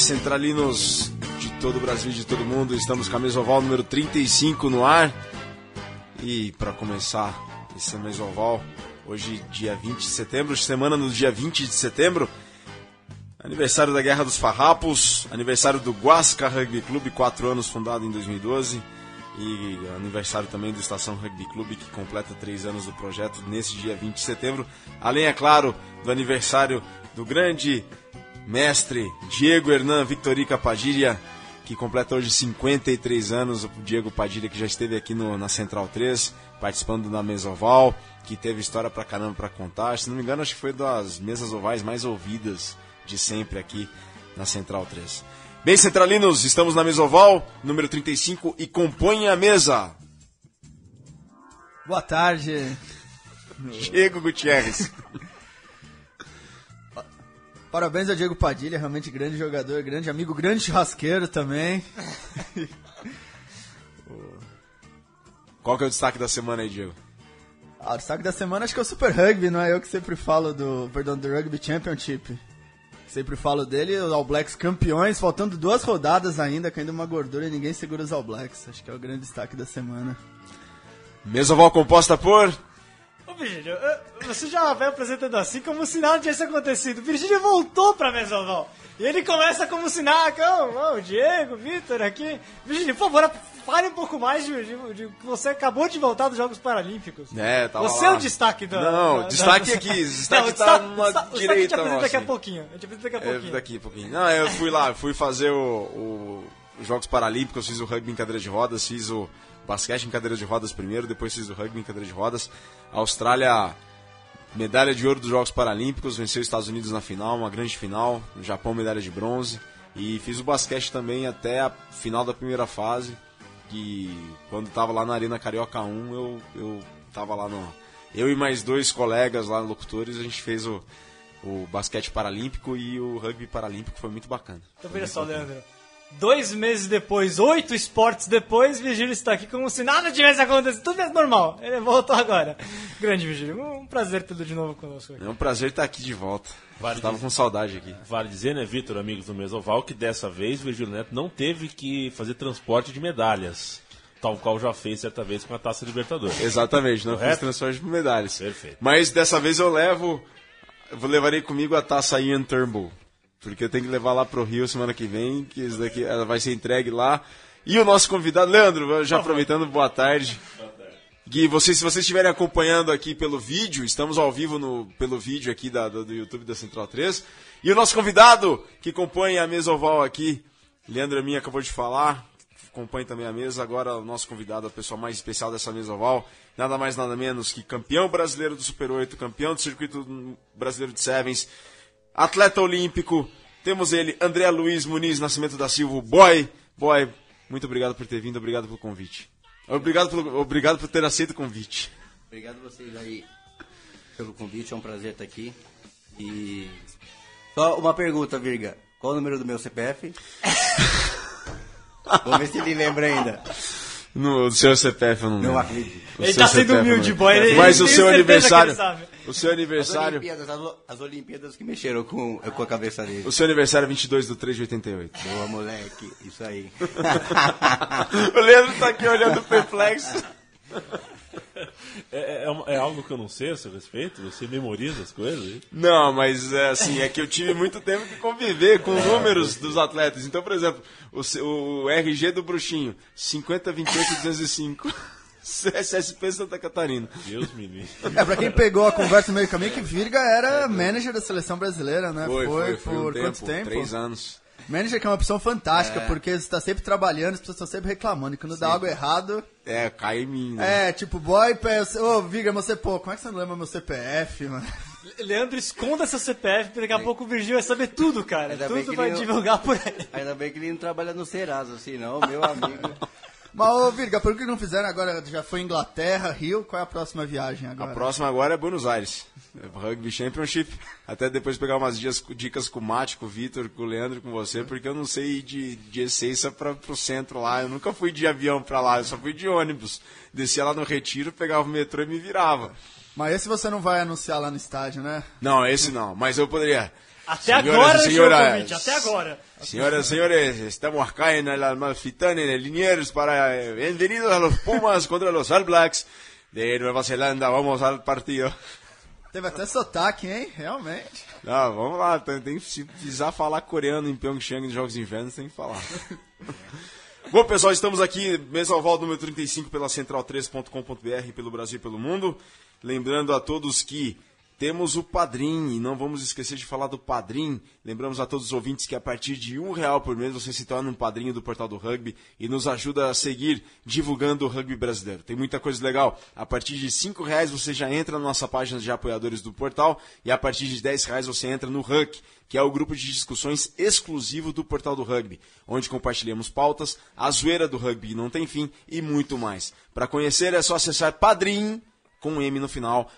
Centralinos de todo o Brasil e de todo mundo. Estamos com a Mesoval número 35 no ar. E para começar esse Mesoval, hoje, dia 20 de setembro, semana no dia 20 de setembro, aniversário da Guerra dos Farrapos, aniversário do Guasca Rugby Clube, 4 anos fundado em 2012. E aniversário também do Estação Rugby Clube, que completa 3 anos do projeto nesse dia 20 de setembro. Além, é claro, do aniversário do grande mestre Diego Hernan Victorica Padilha, que completa hoje 53 anos. O Diego Padilha, que já esteve aqui no, na Central 3, participando da mesa oval, que teve história pra caramba pra contar. Se não me engano, acho que foi das mesas ovais mais ouvidas de sempre aqui na Central 3. Bem, centralinos, estamos na mesa oval, número 35, e compõem a mesa. Boa tarde. Diego Gutierrez. Parabéns ao Diego Padilha, realmente grande jogador, grande amigo, grande churrasqueiro também. Qual que é o destaque da semana aí, Diego? Ah, o destaque da semana acho que é o Super Rugby, não é eu que sempre falo do, perdão, do Rugby Championship. Sempre falo dele, os All Blacks campeões, faltando duas rodadas ainda, caindo uma gordura e ninguém segura os All Blacks. Acho que é o grande destaque da semana. Mesa oval composta por Virgílio, você já vai apresentando assim como se nada tivesse acontecido. Virgílio voltou pra Mesoval. E ele começa como se nada, oh, oh, o Diego, o Vitor aqui. Virgílio, por favor, fale um pouco mais de, de, de que você acabou de voltar dos Jogos Paralímpicos. É, tava Você lá. é o destaque da. Não, da- destaque da- aqui, destaque Não, tá destaque- uma destaque- direita eu te apresento daqui a nossa. pouquinho. Eu te apresento daqui a É, pouquinho. daqui a pouquinho. Não, eu fui lá, fui fazer o, o- os Jogos Paralímpicos, fiz o rugby em cadeira de rodas, fiz o basquete em cadeira de rodas primeiro, depois fiz o rugby em cadeira de rodas. A Austrália, medalha de ouro dos Jogos Paralímpicos, venceu os Estados Unidos na final, uma grande final. O Japão, medalha de bronze. E fiz o basquete também até a final da primeira fase, que quando tava lá na Arena Carioca 1, eu, eu tava lá no... Eu e mais dois colegas lá, locutores, a gente fez o, o basquete paralímpico e o rugby paralímpico, foi muito bacana. Então veja só, Leandro. Dois meses depois, oito esportes depois, Virgílio está aqui como se nada tivesse acontecido. Tudo é normal. Ele voltou agora. Grande Virgílio. Um prazer tê-lo de novo conosco aqui. É um prazer estar aqui de volta. Vale Tava dizer- com saudade aqui. Vale dizer, né, Vitor, amigos do Mesoval, que dessa vez o Virgílio Neto não teve que fazer transporte de medalhas, tal qual já fez certa vez com a Taça Libertadores. Exatamente, não fiz Correto? transporte por medalhas. Perfeito. Mas dessa vez eu levo. Eu vou levarei comigo a taça Ian Turnbull. Porque eu tenho que levar lá pro Rio semana que vem, que isso daqui ela vai ser entregue lá. E o nosso convidado, Leandro, já aproveitando, boa tarde. Gui, vocês, se vocês estiverem acompanhando aqui pelo vídeo, estamos ao vivo no, pelo vídeo aqui da, do, do YouTube da Central 3. E o nosso convidado, que compõe a mesa oval aqui, Leandro Minha acabou de falar, compõe também a mesa. Agora o nosso convidado, a pessoa mais especial dessa mesa oval, nada mais nada menos que campeão brasileiro do Super 8, campeão do circuito brasileiro de Sevens, atleta olímpico. Temos ele, André Luiz Muniz Nascimento da Silva, o boy. Boy, muito obrigado por ter vindo, obrigado pelo convite. Obrigado, pelo, obrigado por ter aceito o convite. Obrigado vocês aí pelo convite, é um prazer estar aqui. E só uma pergunta, Virga. Qual o número do meu CPF? Vamos ver se ele lembra ainda. No seu CPF eu não Não lembro. acredito. O Ele tá sendo não humilde, boy. Ele- Mas ele o seu aniversário. O seu As aniversário. Olimpíadas, as, as Olimpíadas que mexeram com, com a cabeça dele. O seu aniversário é 22 do 3 de 88. Boa, moleque. Isso aí. o Leandro tá aqui olhando perplexo. É, é, uma- é algo que eu não sei a seu respeito? Você memoriza as coisas? Não, mas é assim, é que eu tive muito tempo que conviver com números dos atletas. Então, por exemplo, o, o RG do Bruxinho, 5028-205. SSP Santa Catarina. Deus me livre. É, pra quem pegou a conversa no meio do caminho, que Virga era manager da seleção brasileira, né? Foi, foi, foi por um quanto tempo, tempo? Três anos. Manager que é uma opção fantástica, porque você tá sempre trabalhando, as pessoas estão sempre reclamando. E quando dá algo errado, É, cai em mim, né? é tipo, boy, ô, Viga, você, pô, como é que você não lembra meu CPF, mano? Leandro, esconda seu CPF, porque daqui a pouco o Virgílio vai saber tudo, cara. Ainda bem tudo que vai ele não- divulgar por aí. Ainda bem que ele não trabalha no Serasa, assim, não, meu amigo. Mas, ô, Virga, por que não fizeram agora? Já foi Inglaterra, Rio, qual é a próxima viagem A agora? próxima agora é Buenos Aires. Rugby Championship. Até depois pegar umas dias, dicas com o Mate, com o Vitor, com o Leandro, com você, porque eu não sei ir de, de essência para pro centro lá. Eu nunca fui de avião pra lá, eu só fui de ônibus. Descia lá no Retiro, pegava o metrô e me virava. Mas esse você não vai anunciar lá no estádio, né? Não, esse não. Mas eu poderia. Até Senhoras agora senhoras. convite, até agora. Señoras y señores, estamos acá en el Amalfitán, en el Liniers, para eh, bienvenidos a los Pumas contra los All Blacks de Nueva Zelanda. Vamos al partido. Teve até sotaque, hein? Realmente. Não, vamos lá, tem, tem, se precisar falar coreano em Pyeongchang nos Jogos de Inverno, tem que falar. Bom, pessoal, estamos aqui, Mesoval número 35 pela central3.com.br, pelo Brasil e pelo mundo. Lembrando a todos que temos o Padrim, e não vamos esquecer de falar do Padrim. Lembramos a todos os ouvintes que a partir de um real por mês você se torna um padrinho do Portal do Rugby e nos ajuda a seguir divulgando o rugby brasileiro. Tem muita coisa legal. A partir de cinco reais você já entra na nossa página de apoiadores do portal e a partir de dez reais você entra no Huck, que é o grupo de discussões exclusivo do Portal do Rugby, onde compartilhamos pautas, a zoeira do rugby não tem fim e muito mais. Para conhecer é só acessar Padrim, com um M no final,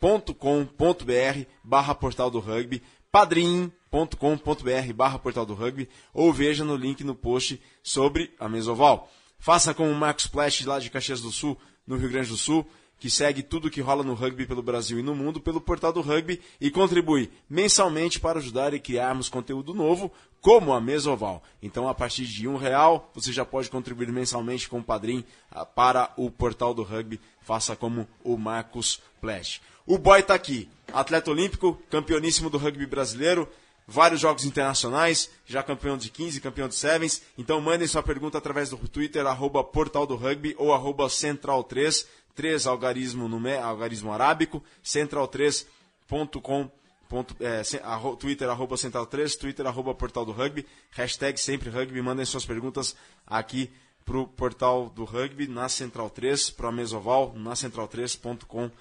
padrim.com.br barra portal do rugby, padrim.com.br barra portal do rugby, ou veja no link no post sobre a Mesoval. Faça como o Marcos Plash lá de Caxias do Sul, no Rio Grande do Sul, que segue tudo que rola no rugby pelo Brasil e no mundo pelo portal do rugby e contribui mensalmente para ajudar e criarmos conteúdo novo como a Mesoval. Então, a partir de um real, você já pode contribuir mensalmente com o Padrim ah, para o portal do rugby. Faça como o Marcos Plash. O boy está aqui, atleta olímpico, campeoníssimo do rugby brasileiro, vários jogos internacionais, já campeão de 15, campeão de sevens. Então mandem sua pergunta através do Twitter, arroba portal do rugby ou arroba central3, 3 algarismo, nume, algarismo arábico, central3.com. Ponto, é, arro- Twitter, arroba central3, Twitter, arroba portal do rugby, hashtag sempre rugby, mandem suas perguntas aqui pro portal do rugby, na Central 3, pro Mesoval, na central3.com.br.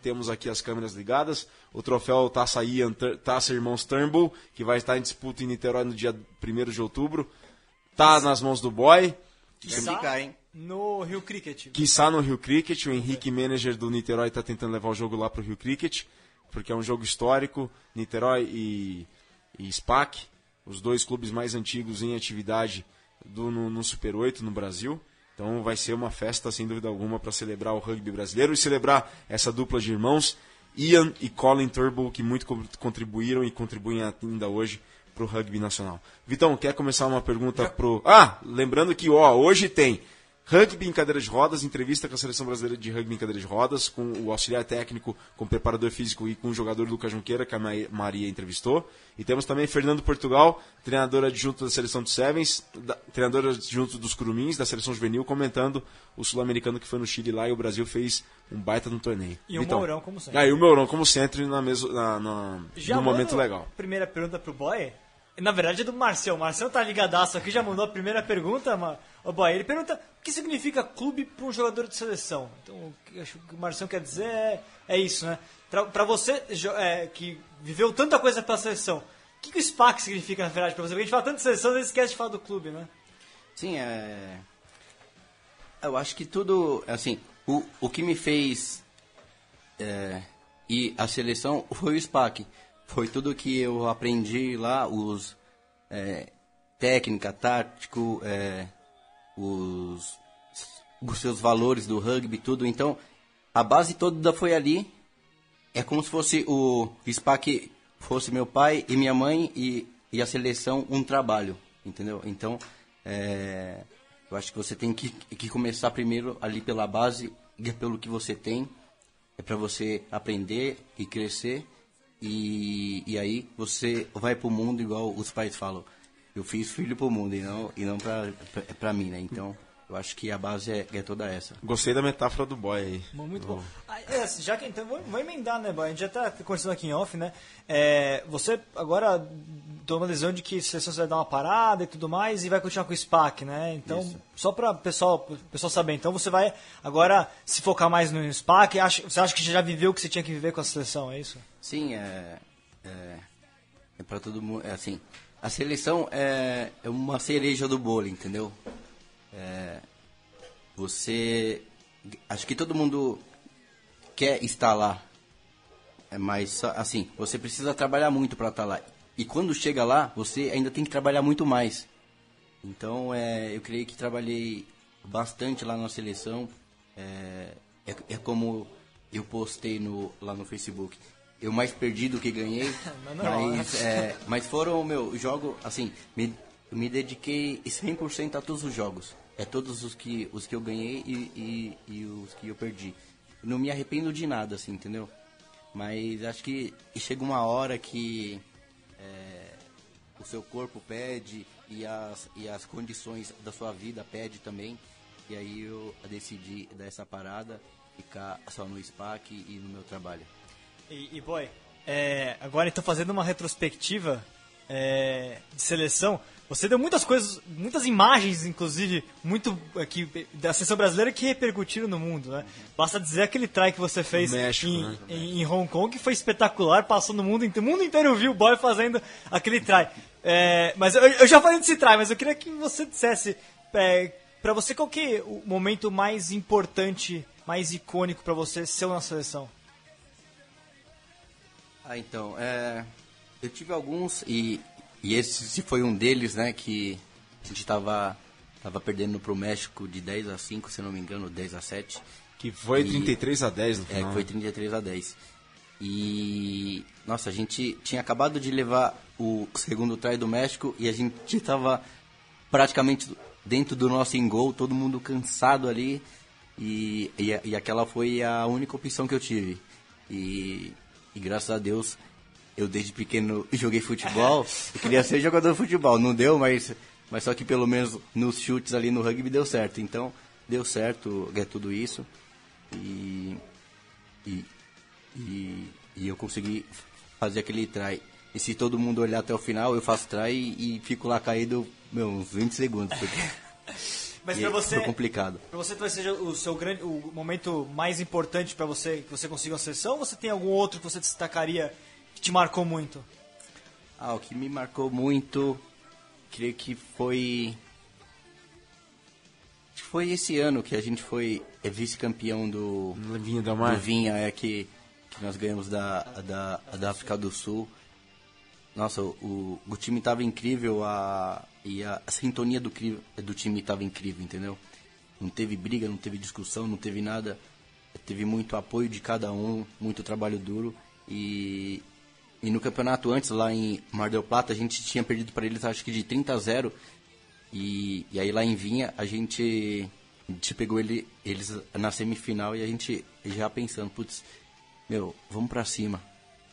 Temos aqui as câmeras ligadas, o troféu Taça, Ian, Taça Irmãos Turnbull, que vai estar em disputa em Niterói no dia 1 de outubro, tá nas mãos do boy, Vai ficar, hein? No Rio Cricket. Quiçá no Rio Cricket, o Henrique, manager do Niterói, está tentando levar o jogo lá para o Rio Cricket, porque é um jogo histórico. Niterói e, e SPAC, os dois clubes mais antigos em atividade do, no, no Super 8 no Brasil. Então vai ser uma festa, sem dúvida alguma, para celebrar o rugby brasileiro e celebrar essa dupla de irmãos, Ian e Colin Turnbull, que muito co- contribuíram e contribuem ainda hoje para o rugby nacional. Vitão, quer começar uma pergunta pro. Ah, lembrando que ó, hoje tem Rugby em cadeira de rodas, entrevista com a seleção brasileira de rugby em cadeira de rodas, com o auxiliar técnico, com o preparador físico e com o jogador Lucas Junqueira, que a Ma- Maria entrevistou. E temos também Fernando Portugal, treinador adjunto da seleção de Sevens, da, treinador adjunto dos Curumins, da seleção juvenil, comentando o sul-americano que foi no Chile lá e o Brasil fez um baita no torneio. E o Mourão, como sempre. Ah, e o Mourão, como sempre, na meso, na, na, Já num momento legal. Primeira pergunta pro boy. Na verdade é do Marcel. O Marcel tá ligadaço aqui, já mandou a primeira pergunta. Mas... O boy, ele pergunta o que significa clube para um jogador de seleção. Então, o que acho que o Marcel quer dizer é, é isso, né? Pra você é, que viveu tanta coisa pela seleção, o que, que o SPAC significa na verdade pra você? Porque a gente fala tanto de seleção, às esquece de falar do clube, né? Sim, é. Eu acho que tudo. Assim, o, o que me fez é, ir à seleção foi o SPAC. Foi tudo que eu aprendi lá, os. É, técnica, tático, é, os, os seus valores do rugby, tudo. Então, a base toda foi ali. É como se fosse o SPAC fosse meu pai e minha mãe e, e a seleção um trabalho, entendeu? Então, é, eu acho que você tem que, que começar primeiro ali pela base, é pelo que você tem, é para você aprender e crescer e, e aí você vai pro mundo igual os pais falam. Eu fiz filho pro mundo e não, e não pra, pra, pra mim, né? Então, eu acho que a base é, é toda essa. Gostei da metáfora do boy aí. Muito bom. Ah, é, assim, já que então, vou, vou emendar, né, boy? A gente já tá conversando aqui em off, né? É, você agora toma a decisão de que a seleção você vai dar uma parada e tudo mais e vai continuar com o SPAC, né? Então, só para pessoal, pessoal saber, então você vai agora se focar mais no SPAC. Acha, você acha que já viveu o que você tinha que viver com a seleção, é isso? Sim, é. É, é para todo mundo. É assim. A seleção é, é uma cereja do bolo, entendeu? É, você. Acho que todo mundo quer estar lá. É, mas, assim, você precisa trabalhar muito para estar lá. E quando chega lá, você ainda tem que trabalhar muito mais. Então, é, eu creio que trabalhei bastante lá na seleção. É, é, é como eu postei no, lá no Facebook. eu mais perdi do que ganhei. Mas não, mas, é, mas foram, meu, jogo, assim, me, me dediquei 100% a todos os jogos. É todos os que, os que eu ganhei e, e, e os que eu perdi. Não me arrependo de nada, assim, entendeu? Mas acho que chega uma hora que é, o seu corpo pede e as, e as condições da sua vida pede também. E aí eu decidi dar essa parada, ficar só no SPAC e no meu trabalho. E, e boy, é, agora então fazendo uma retrospectiva é, de seleção, você deu muitas coisas, muitas imagens, inclusive, muito aqui da seleção brasileira que repercutiram no mundo, né? Basta dizer aquele try que você fez México, em, né? em, em Hong Kong, que foi espetacular, passou no mundo inteiro, o mundo inteiro viu o boy fazendo aquele try. É, mas eu, eu já falei desse try, mas eu queria que você dissesse é, para você qual que é o momento mais importante, mais icônico para você ser na seleção. Ah, então, é, eu tive alguns e, e esse foi um deles, né, que a gente tava, tava perdendo pro México de 10 a 5, se não me engano, 10 a 7. Que foi E- 33 a 10 no É, final. que foi 33 a 10. E, nossa, a gente tinha acabado de levar o segundo try do México e a gente tava praticamente dentro do nosso gol, todo mundo cansado ali. E, e, e aquela foi a única opção que eu tive. E, e graças a Deus, eu desde pequeno joguei futebol. Eu queria ser jogador de futebol, não deu, mas, mas só que pelo menos nos chutes ali no rugby deu certo. Então, deu certo, é tudo isso. E, e, e, e eu consegui fazer aquele try. E se todo mundo olhar até o final, eu faço try e, e fico lá caído meu, uns 20 segundos, porque Mas pra você, foi complicado. pra você talvez seja o seu grande, o momento mais importante pra você que você consiga uma seleção, ou você tem algum outro que você destacaria que te marcou muito? Ah, o que me marcou muito, creio que foi. Foi esse ano que a gente foi é, vice-campeão do, Vinha Del Mar. do Vinha, é que, que nós ganhamos da, da, da África do Sul. Nossa, o, o time tava incrível a, e a, a sintonia do, do time tava incrível, entendeu? Não teve briga, não teve discussão, não teve nada. Teve muito apoio de cada um, muito trabalho duro. E, e no campeonato antes, lá em Mar del Plata, a gente tinha perdido para eles acho que de 30 a 0. E, e aí lá em Vinha, a gente, a gente pegou ele, eles na semifinal e a gente já pensando, putz, meu, vamos pra cima.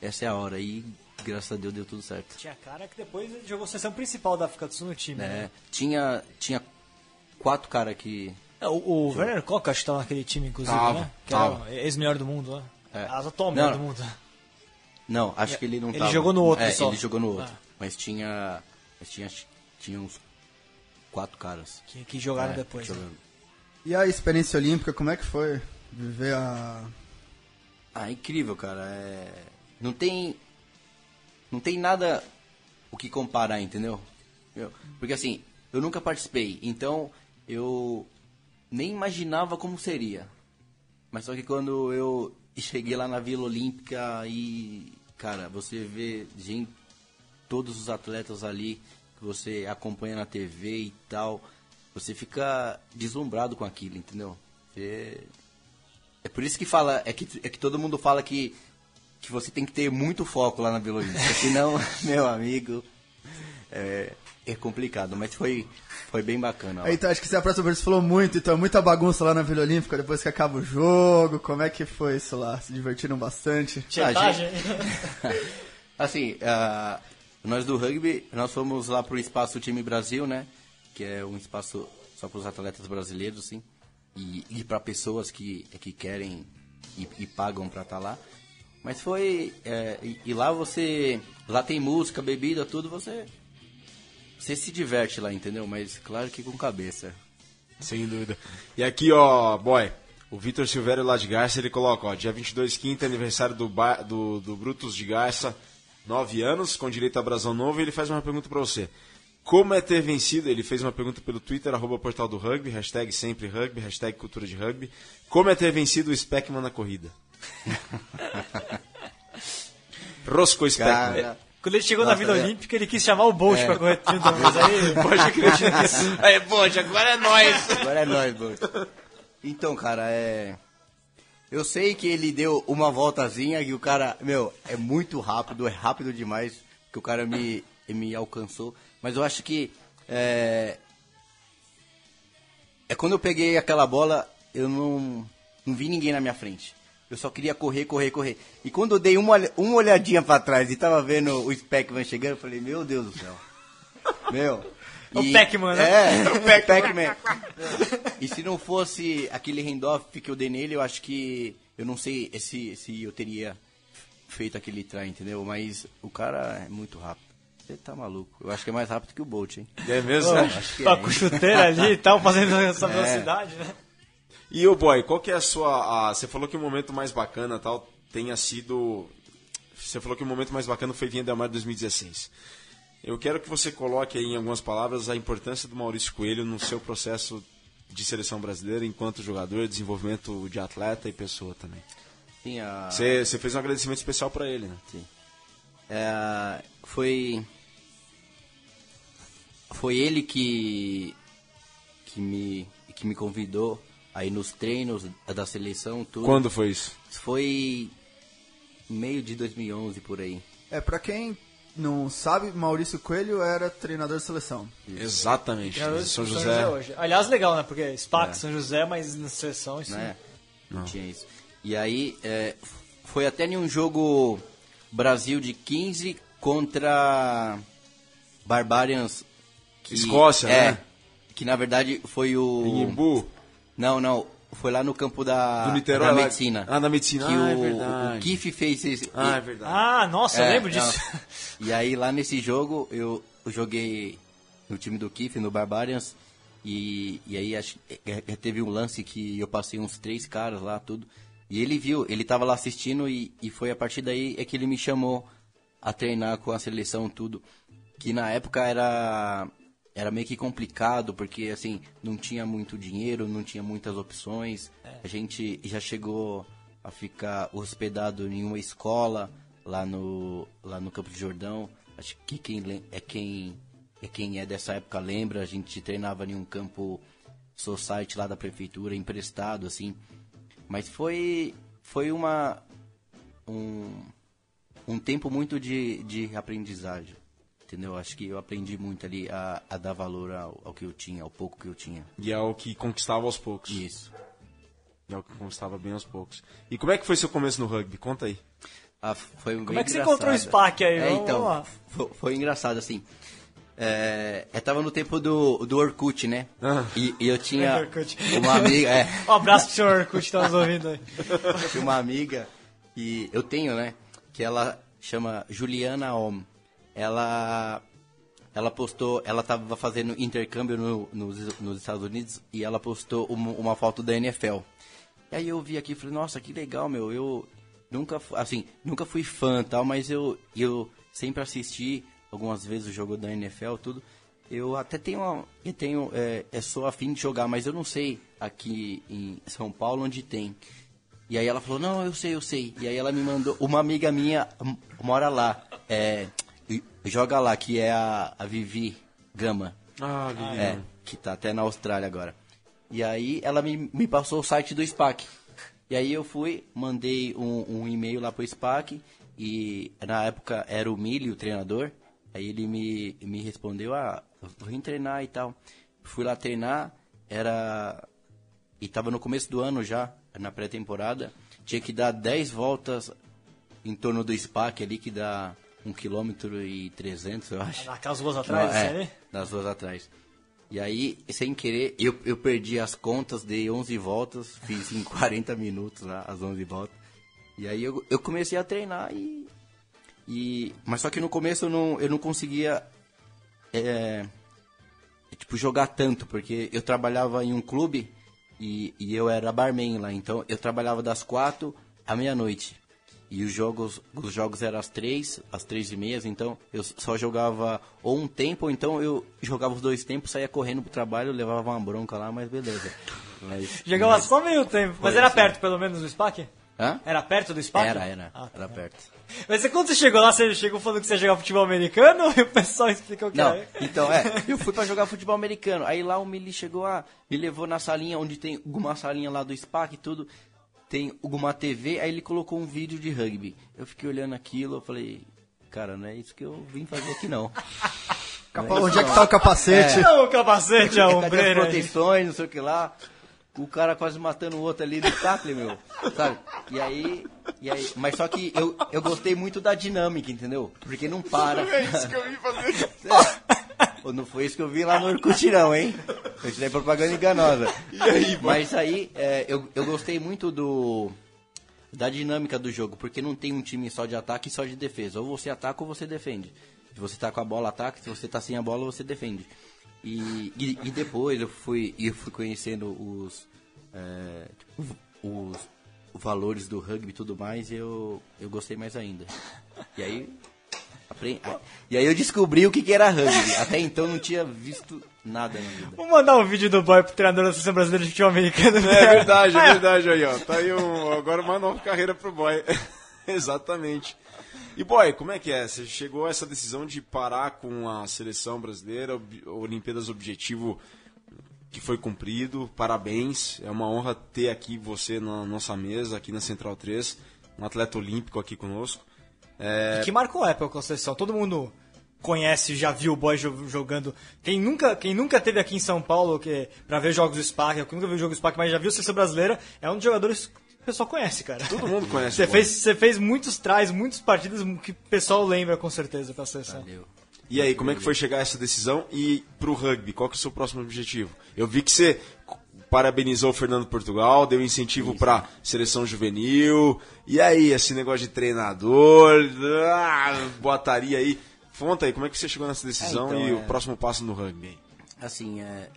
Essa é a hora. E graças a Deus deu tudo certo. Tinha cara que depois jogou a seleção principal da África do Sul no time. É, né? tinha, tinha quatro caras que. É, O, o Werner Koch acho que tava naquele time, inclusive, Tava, né? Que tava. era o ex-melhor do mundo, né? É. As atual melhor do mundo. Não, acho que ele não Ele tava. jogou no outro é, só. ele jogou no outro. Ah. Mas tinha. Mas tinha, tinha uns quatro caras. Que, que jogaram É, depois. né? jogando. E a experiência olímpica, como é que foi? Viver a. Ah, incrível, cara. É... Não tem. Não tem nada o que comparar, entendeu? Porque assim, eu nunca participei, então eu nem imaginava como seria. Mas só que quando eu cheguei lá na Vila Olímpica e, cara, você vê gente, todos os atletas ali que você acompanha na TV e tal, você fica deslumbrado com aquilo, entendeu? Você é por isso que fala, é que, é que todo mundo fala que, que você tem que ter muito foco lá na Vila Olímpica, senão, meu amigo, é, é complicado, mas foi, foi bem bacana. ó. Então, acho que você, a próxima vez falou muito, então muita bagunça lá na Vila Olímpica depois que acaba o jogo. Como é que foi isso lá? Se divertiram bastante? Tietagem? Assim, ah, nós do rugby, nós fomos lá pro Espaço Time Brasil, né? Que é um espaço só para os atletas brasileiros, assim. E, e para pessoas que, que querem e, e pagam para estar lá. Mas foi... é, e, e lá você... Lá tem música, bebida, tudo, você... Você se diverte lá, entendeu? Mas claro que com cabeça. Sem dúvida. E aqui, ó, boy, o Vitor Silvério lá de Garça, ele coloca, ó, dia 22, quinta, aniversário do, ba- do, do Brutus de Garça, 9 anos, com direito a brasão novo, e ele faz uma pergunta pra você. Como é ter vencido? Ele fez uma pergunta pelo Twitter, arroba portal do rugby, hashtag sempre rugby, hashtag cultura de rugby. Como é ter vencido o Speckman na corrida? Rosco Speckman. Cara, Quando ele chegou na Nossa, Vila é. Olímpica, ele quis chamar o Bolt pra correr time do mas aí... Pode acreditar que Aí, poxa, agora é nóis. Agora é nóis, Bolt. Então, cara, é. Eu sei que ele deu uma voltazinha e o cara, meu, é muito rápido, é rápido demais que o cara me, me alcançou. Mas eu acho que é, é quando eu peguei aquela bola, eu não, não vi ninguém na minha frente. Eu só queria correr, correr, correr. E quando eu dei uma, uma olhadinha pra trás e tava vendo o Speckman chegando, eu falei, meu Deus do céu. Meu. O E- Pac-Man, né? É, o Pac-Man. e se não fosse aquele handoff que eu dei nele, eu acho que. Eu não sei se, se eu teria feito aquele try, entendeu? Mas o cara é muito rápido. Você tá maluco. Eu acho que é mais rápido que o Bolt, hein? É mesmo? Pô, acho que tá é, com chuteira ali e tal, fazendo essa É. velocidade, né? E o boy, qual que é a sua. a- você falou que o momento mais bacana tal tenha sido. Você falou que o momento mais bacana foi Vinha Del Mar 2016. Eu quero que você coloque aí em algumas palavras a importância do Maurício Coelho no seu processo de seleção brasileira enquanto jogador, desenvolvimento de atleta e pessoa também. Sim, a... Você, você fez um agradecimento especial pra ele, né? Sim. É, foi. Foi ele que. que me, que me convidou aí nos treinos da seleção, tudo. Quando foi isso? Foi. meio de 2011 por aí. É, pra quem não sabe, Maurício Coelho era treinador de seleção. Exatamente. São de José. hoje. Aliás, legal, né? Porque SPAC, São José, mas na seleção isso. né? Não tinha isso. E aí, é, foi até em um jogo Brasil de 15 contra Barbarians. Que, Escócia, é, né? Que na verdade foi o. Em Imbu. Não, não. Foi lá no campo da, Do Niterói, da lá- medicina. Ah, da medicina. Que Ah, o, é verdade. o Kiff fez esse. Ah, é verdade. Ah, nossa, eu É, lembro não. disso. E aí lá nesse jogo eu, eu joguei no time do Kiff, no Barbarians. E, e aí acho, que, é, é, teve um lance que eu passei uns três caras lá, tudo. E ele viu, ele tava lá assistindo e, e foi a partir daí é que ele me chamou a treinar com a seleção, tudo. Que na época era, era meio que complicado, porque assim, não tinha muito dinheiro, não tinha muitas opções. A gente já chegou a ficar hospedado em uma escola lá no, lá no Campo de Jordão. Acho que quem é quem é quem é dessa época lembra, a gente treinava em um campo society lá da prefeitura, emprestado assim. Mas foi foi uma um, um tempo muito de, de aprendizagem. Entendeu? Acho que eu aprendi muito ali a, a dar valor ao, ao que eu tinha, ao pouco que eu tinha. E é o que conquistava aos poucos. Isso. E é o que conquistava bem aos poucos. E como é que foi seu começo no rugby? Conta aí. Ah, foi Como é que você encontrou o SPAC aí? É, então, lá. fo- foi, engraçado, assim. É, eu tava no tempo do, do Orkut, né? Ah. E, e eu tinha Orkut. uma amiga, é, Um abraço pro senhor Orkut tá nos ouvindo aí. eu tinha uma amiga e eu tenho, né? Que ela chama Juliana Om. Ela ela postou, ela tava fazendo intercâmbio no- nos, nos Estados Unidos e ela postou uma, uma foto da NFL. E aí eu vi aqui e falei, nossa, que legal, meu. Eu nunca, assim, nunca fui fã tal, mas eu, eu sempre assisti algumas vezes o jogo da NFL, tudo. Eu até tenho, uma, eu tenho, é, é sou afim de jogar, mas eu não sei aqui em São Paulo onde tem. E aí ela falou, não, eu sei, eu sei. E aí ela me mandou, uma amiga minha mora lá, é, joga lá, que é a, a Vivi Gama. Ah, É, que tá até na Austrália agora. E aí ela me, me passou o site do SPAC. E aí eu fui, mandei um, um e-mail lá pro SPAC e na época era o Mili, o treinador. Aí ele me, me respondeu, ah, vim treinar e tal. Fui lá treinar, era... E tava no começo do ano já, na pré-temporada. Tinha que dar 10 voltas em torno do SPAC ali, que dá 1 km e 300, eu acho. Naquelas ruas atrás, é, nas ruas atrás. E aí, sem querer, eu, eu perdi as contas, dei 11 voltas, fiz em 40 minutos lá, as 11 voltas. E aí eu, eu comecei a treinar e, e... Mas só que no começo eu não, eu não conseguia, é, tipo, jogar tanto, porque eu trabalhava em um clube e, e eu era barman lá, então eu trabalhava das 4 à meia-noite. E os jogos, os jogos eram às três, às três e meia, então eu só jogava ou um tempo, ou então eu jogava os dois tempos, saía correndo pro trabalho, levava uma bronca lá, mas beleza. Mas, Jogava mas- só meio tempo. Mas era assim. perto, pelo menos, do SPAC? Hã? Era perto do SPAC? Era, era, Ah, tá. era perto. Mas você, quando você chegou lá, você chegou falando que você ia jogar futebol americano e o pessoal explicou que Não, era? então, é, eu fui pra jogar futebol americano. Aí lá o Mili chegou, ah, me levou na salinha onde tem alguma salinha lá do SPAC e tudo. Tem uma TV, aí ele colocou um vídeo de rugby. Eu fiquei olhando aquilo, eu falei, cara, não é isso que eu vim fazer aqui não. Capa- Onde é que tá o capacete? Não, o capacete, a Cadê as ombreira. aí. proteções, não sei o que lá. O cara quase matando o outro ali no tackle, meu. Sabe? E aí, e aí. Mas só que eu, eu gostei muito da dinâmica, entendeu? Porque não para. É isso que eu vim fazer. Ou Não foi isso que eu vi lá no Orkut, não, hein? Isso é propaganda enganosa. E aí, Mas aí, é, eu, eu gostei muito do da dinâmica do jogo, porque não tem um time só de ataque e só de defesa. Ou você ataca ou você defende. Se você tá com a bola, ataca. Se você tá sem a bola, você defende. E, e, e depois eu fui, eu fui conhecendo os, é, os valores do rugby e tudo mais, e eu, eu gostei mais ainda. E aí, apre- e aí eu descobri o que, que era rugby. Até então eu não tinha visto nada na vida. Vou mandar um vídeo do boy pro treinador da seleção brasileira de futebol americano. É verdade, é verdade aí, ó. Tá aí um, agora uma nova carreira pro boy. Exatamente. E boy, como é que é? Você chegou a essa decisão de parar com a seleção brasileira, Olimpíadas Objetivo que foi cumprido. Parabéns. É uma honra ter aqui você na nossa mesa, aqui na Central 3, um atleta olímpico aqui conosco. É, Que marcou a época com a seleção. Todo mundo conhece, já viu o boy jo- jogando. Quem nunca, quem nunca teve aqui em São Paulo que, pra ver jogos do SPAC, quem nunca viu o jogo do SPAC, mas já viu a seleção brasileira, é um dos jogadores o pessoal conhece, cara. Todo mundo conhece Você fez, você fez muitos traz, muitas partidas que o pessoal lembra com certeza pra seleção. Valeu. E aí, como é que foi chegar a essa decisão? E pro rugby, qual que é o seu próximo objetivo? Eu vi que você parabenizou o Fernando Portugal, deu incentivo pra seleção juvenil. E aí, esse negócio de treinador, ah, botaria aí. Conta aí, como é que você chegou nessa decisão É, então, e é- o próximo passo no rugby? Assim, é,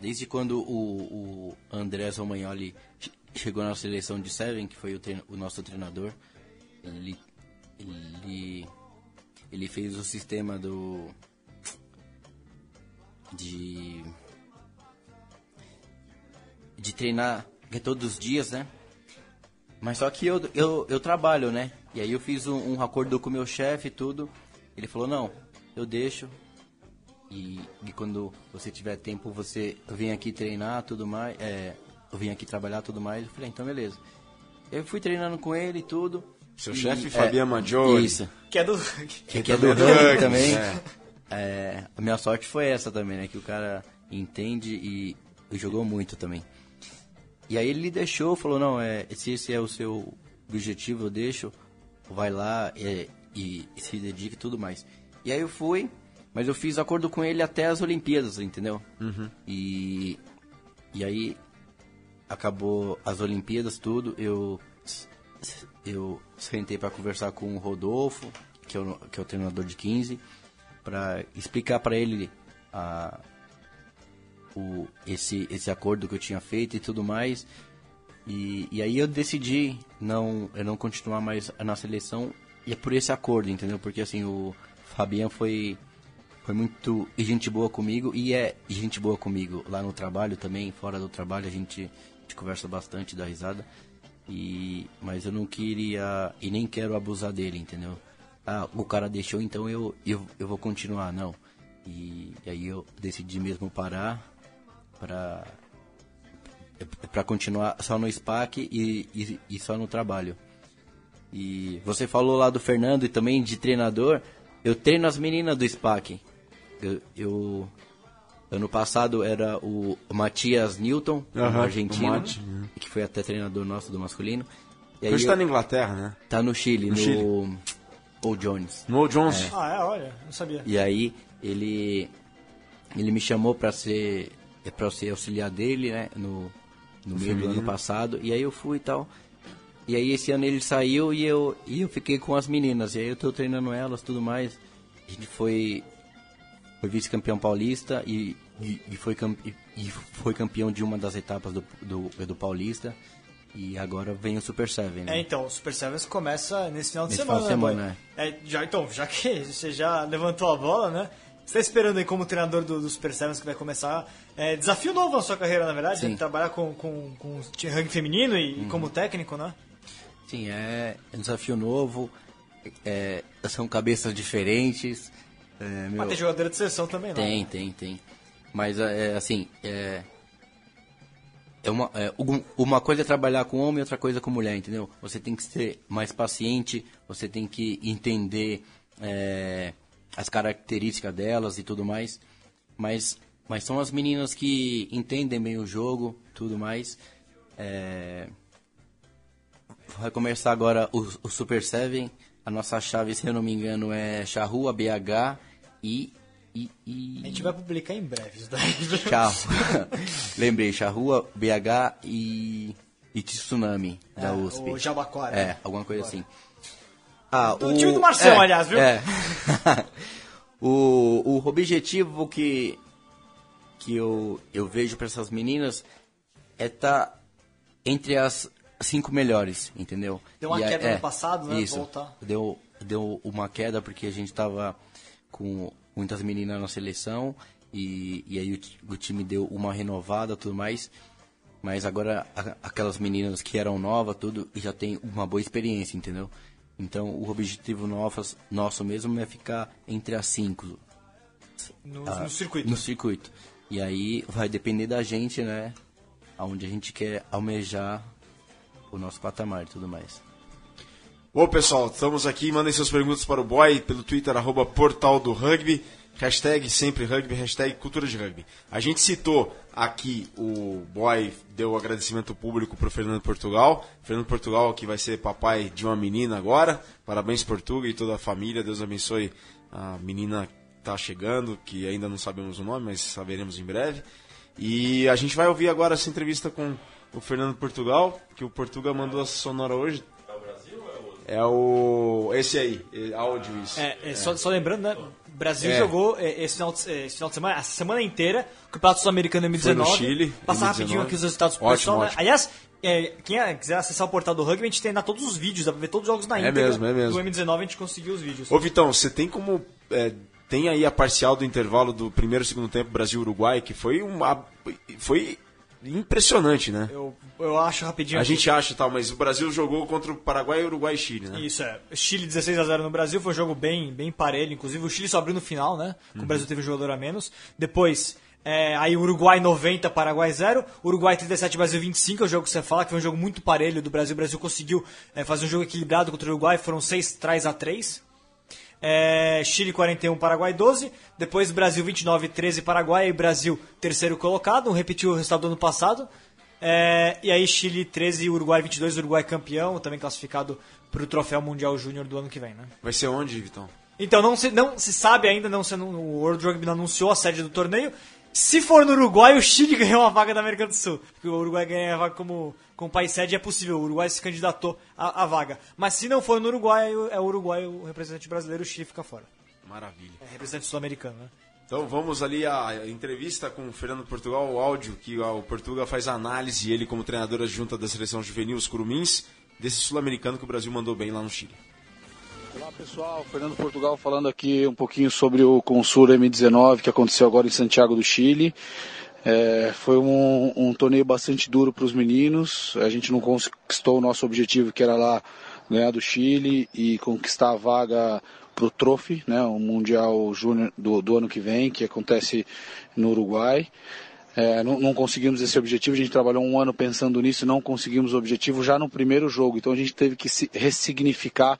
desde quando o, o André Romagnoli chegou na seleção de Seven, que foi o, trein- o nosso treinador, ele, ele, ele fez o sistema do. de. de treinar todos os dias, né? Mas só que eu, eu, eu trabalho, né? E aí eu fiz um, um acordo com o meu chefe e tudo. Ele falou, não, eu deixo, e, e quando você tiver tempo, você vem aqui treinar, tudo mais. É, eu vim aqui trabalhar, tudo mais. Eu falei, então beleza. Eu fui treinando com ele e tudo. Seu e- chefe, é, Fabiano Maggiore. Isso. Que é do. Que, que é do também rugby também. é. É, a minha sorte foi essa também, né? Que o cara entende e, e jogou muito também. E aí ele deixou, falou, não, é, se esse é o seu objetivo, eu deixo, vai lá é, e, e se dedique e tudo mais. E aí eu fui, mas eu fiz acordo com ele até as Olimpíadas, entendeu? E, e aí acabou as Olimpíadas, tudo, eu, eu sentei para conversar com o Rodolfo, que é o, que é o treinador de 15, para explicar para ele a, o, esse, esse acordo que eu tinha feito e tudo mais. E, e aí eu decidi não, eu não continuar mais na seleção e é por esse acordo, entendeu? Porque assim, o Fabian foi, foi muito gente boa comigo e é gente boa comigo lá no trabalho também, fora do trabalho a gente, gente conversa bastante, dá risada. E, mas eu não queria e nem quero abusar dele, entendeu? Ah, o cara deixou, então eu, eu, eu vou continuar, não. E, e aí eu decidi mesmo parar pra, pra continuar só no SPAC e, e, e só no trabalho. E você falou lá do Fernando e também de treinador. Eu treino as meninas do SPAC. Eu, eu- ano passado era o Matias Newton, Aham, um argentino, Mati, que foi até treinador nosso do masculino. E Hoje eu- tá na Inglaterra, né? Tá no Chile, No no, Chile. Paul Jones. No Jones. Ah, é, olha, não sabia. E aí ele ele me chamou para ser para ser auxiliar dele, né, no no meio do ano passado. E aí eu fui e tal. E aí esse ano ele saiu e eu e eu fiquei com as meninas. E aí eu tô treinando elas, tudo mais. A gente foi foi vice-campeão paulista e, e, e foi e- foi campeão de uma das etapas do, do, do paulista. E agora vem o Super Seven, né? É, então, o Super Sevens começa nesse final de Nesse semana, final de né, semana, boy? É, já, então, já que você já levantou a bola, né? Você tá esperando aí como treinador do, do Super Sevens que vai começar. É, desafio novo na sua carreira, na verdade, Sim. né? trabalhar com, com, com o rugby feminino e, e como técnico, né? Sim, é um desafio novo, é, são cabeças diferentes. É, meu- Mas tem jogadora de seleção também, não. tem, tem, tem. Mas, é, assim, é, é uma, é, um- uma coisa é trabalhar com homem, outra coisa com mulher, entendeu? Você tem que ser mais paciente, você tem que entender é, as características delas e tudo mais. Mas, mas são as meninas que entendem bem o jogo, tudo mais. É, vai começar agora o, o Super Seven. A nossa chave, se eu não me engano, é Charrua, BH e. e, e... A gente vai publicar em breve isso daí. Tchau. Lembrei, Charrua, BH e, e Tsunami, da É, USP. o Jabaquara. É, alguma coisa assim. Ah, Do time do Marcelo, aliás, viu? É. o, o objetivo que, que eu, eu vejo para essas meninas é estar entre as cinco melhores, entendeu? Deu uma E queda é, no passado, né? Isso. Voltar. Deu, deu uma queda porque a gente tava com muitas meninas na seleção e, e aí o, o time deu uma renovada tudo mais. Mas agora a- aquelas meninas que eram novas, tudo, já tem uma boa experiência, entendeu? Então o objetivo nosso, nosso mesmo é ficar entre as cinco No, ah, no circuito. no circuito. E aí vai depender da gente, né? Aonde a gente quer almejar o nosso patamar e tudo mais. Bom, pessoal, estamos aqui. Mandem suas perguntas para o Boy pelo Twitter, arroba Portal do Rugby. Hashtag sempre rugby, hashtag cultura de rugby. A gente citou aqui, o Boy deu agradecimento público para o Fernando Portugal. Fernando Portugal, que vai ser papai de uma menina agora. Parabéns, Portuga e toda a família. Deus abençoe a menina que está chegando, que ainda não sabemos o nome, mas saberemos em breve. E a gente vai ouvir agora essa entrevista com o Fernando Portugal, que o Portuga mandou a sonora hoje. É o. Esse aí, é áudio isso. É, é, Só, só lembrando, né? O Brasil É. jogou é, esse final, de, é, esse final de semana, essa semana inteira, o Campeonato Sul-Americano Foi no 2019. Chile, Passar 2019. rapidinho aqui os resultados pro Ótimo, pessoal, né? ótimo. Aliás, é, quem é- quiser acessar o portal do rugby, a gente tem lá todos os vídeos, dá pra ver todos os jogos na É íntegra. mesmo, é mesmo. Do M19 a gente conseguiu os vídeos. Ô Vitão, você tem como. é, tem aí a parcial do intervalo do primeiro e segundo tempo Brasil-Uruguai, que foi uma. Foi impressionante, né? Eu, eu acho rapidinho. A gente acha tal, mas o Brasil jogou contra o Paraguai, Uruguai e Chile, né? Isso, é. Chile 16 a 0 no Brasil, foi um jogo bem, bem parelho. Inclusive o Chile só abriu no final, né? Uhum. O Brasil teve um jogador a menos. Depois, é, aí Uruguai 90, Paraguai 0. Uruguai 37, Brasil 25, é o jogo que você fala, que foi um jogo muito parelho do Brasil. O Brasil conseguiu é, fazer um jogo equilibrado contra o Uruguai, foram 6 trás a 3. É, Chile 41, Paraguai 12. Depois Brasil 29, 13, Paraguai. E Brasil terceiro colocado, repetiu o resultado do ano passado. É, e aí Chile 13, Uruguai 22, Uruguai campeão, também classificado para o Troféu Mundial Júnior do ano que vem, né? Vai ser onde, Vitão? Então não se, não se sabe ainda, não se, o World Rugby não anunciou a sede do torneio. Se for no Uruguai, o Chile ganhou uma vaga da América do Sul. Porque o Uruguai ganha a vaga como, como país sede, é possível. O Uruguai se candidatou à, à vaga. Mas se não for no Uruguai, é o Uruguai o representante brasileiro, o Chile fica fora. Maravilha. É representante sul-americano, né? Então vamos ali à entrevista com o Fernando Portugal, o áudio que o Portuga faz a análise, ele como treinador adjunta da seleção juvenil, os Curumins, desse sul-americano que o Brasil mandou bem lá no Chile. Olá pessoal, Fernando Portugal falando aqui um pouquinho sobre o Consur M19 que aconteceu agora em Santiago do Chile. É, foi um, um torneio bastante duro para os meninos. A gente não conquistou o nosso objetivo que era lá ganhar do Chile e conquistar a vaga para o Trophy, né, o Mundial Júnior do, do ano que vem, que acontece no Uruguai. É, não, não conseguimos esse objetivo, a gente trabalhou um ano pensando nisso e não conseguimos o objetivo já no primeiro jogo. Então a gente teve que ressignificar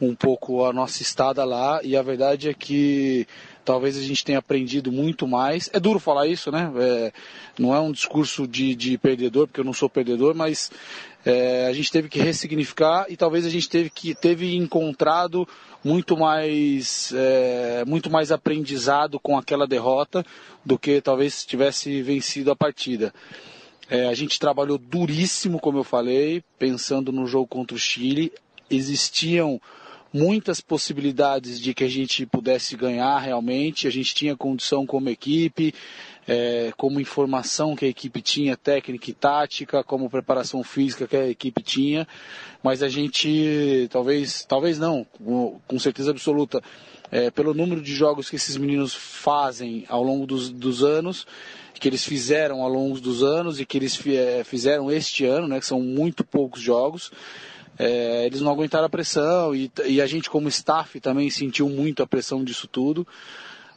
um pouco a nossa estada lá e a verdade é que talvez a gente tenha aprendido muito mais. É duro falar isso, né? É, não é um discurso de, de perdedor, porque eu não sou perdedor, mas é, a gente teve que ressignificar e talvez a gente teve que teve encontrado muito mais é, muito mais aprendizado com aquela derrota do que talvez tivesse vencido a partida. É, a gente trabalhou duríssimo, como eu falei, pensando no jogo contra o Chile. Existiam muitas possibilidades de que a gente pudesse ganhar realmente. A gente tinha condição como equipe, é, como informação que a equipe tinha, técnica e tática, como preparação física que a equipe tinha. Mas a gente, talvez, talvez não, com, certeza absoluta, é, pelo número de jogos que esses meninos fazem ao longo dos, dos anos, que eles fizeram ao longo dos anos e que eles é, fizeram este ano, né, que são muito poucos jogos, é, eles não aguentaram a pressão e, e, a gente como staff também sentiu muito a pressão disso tudo.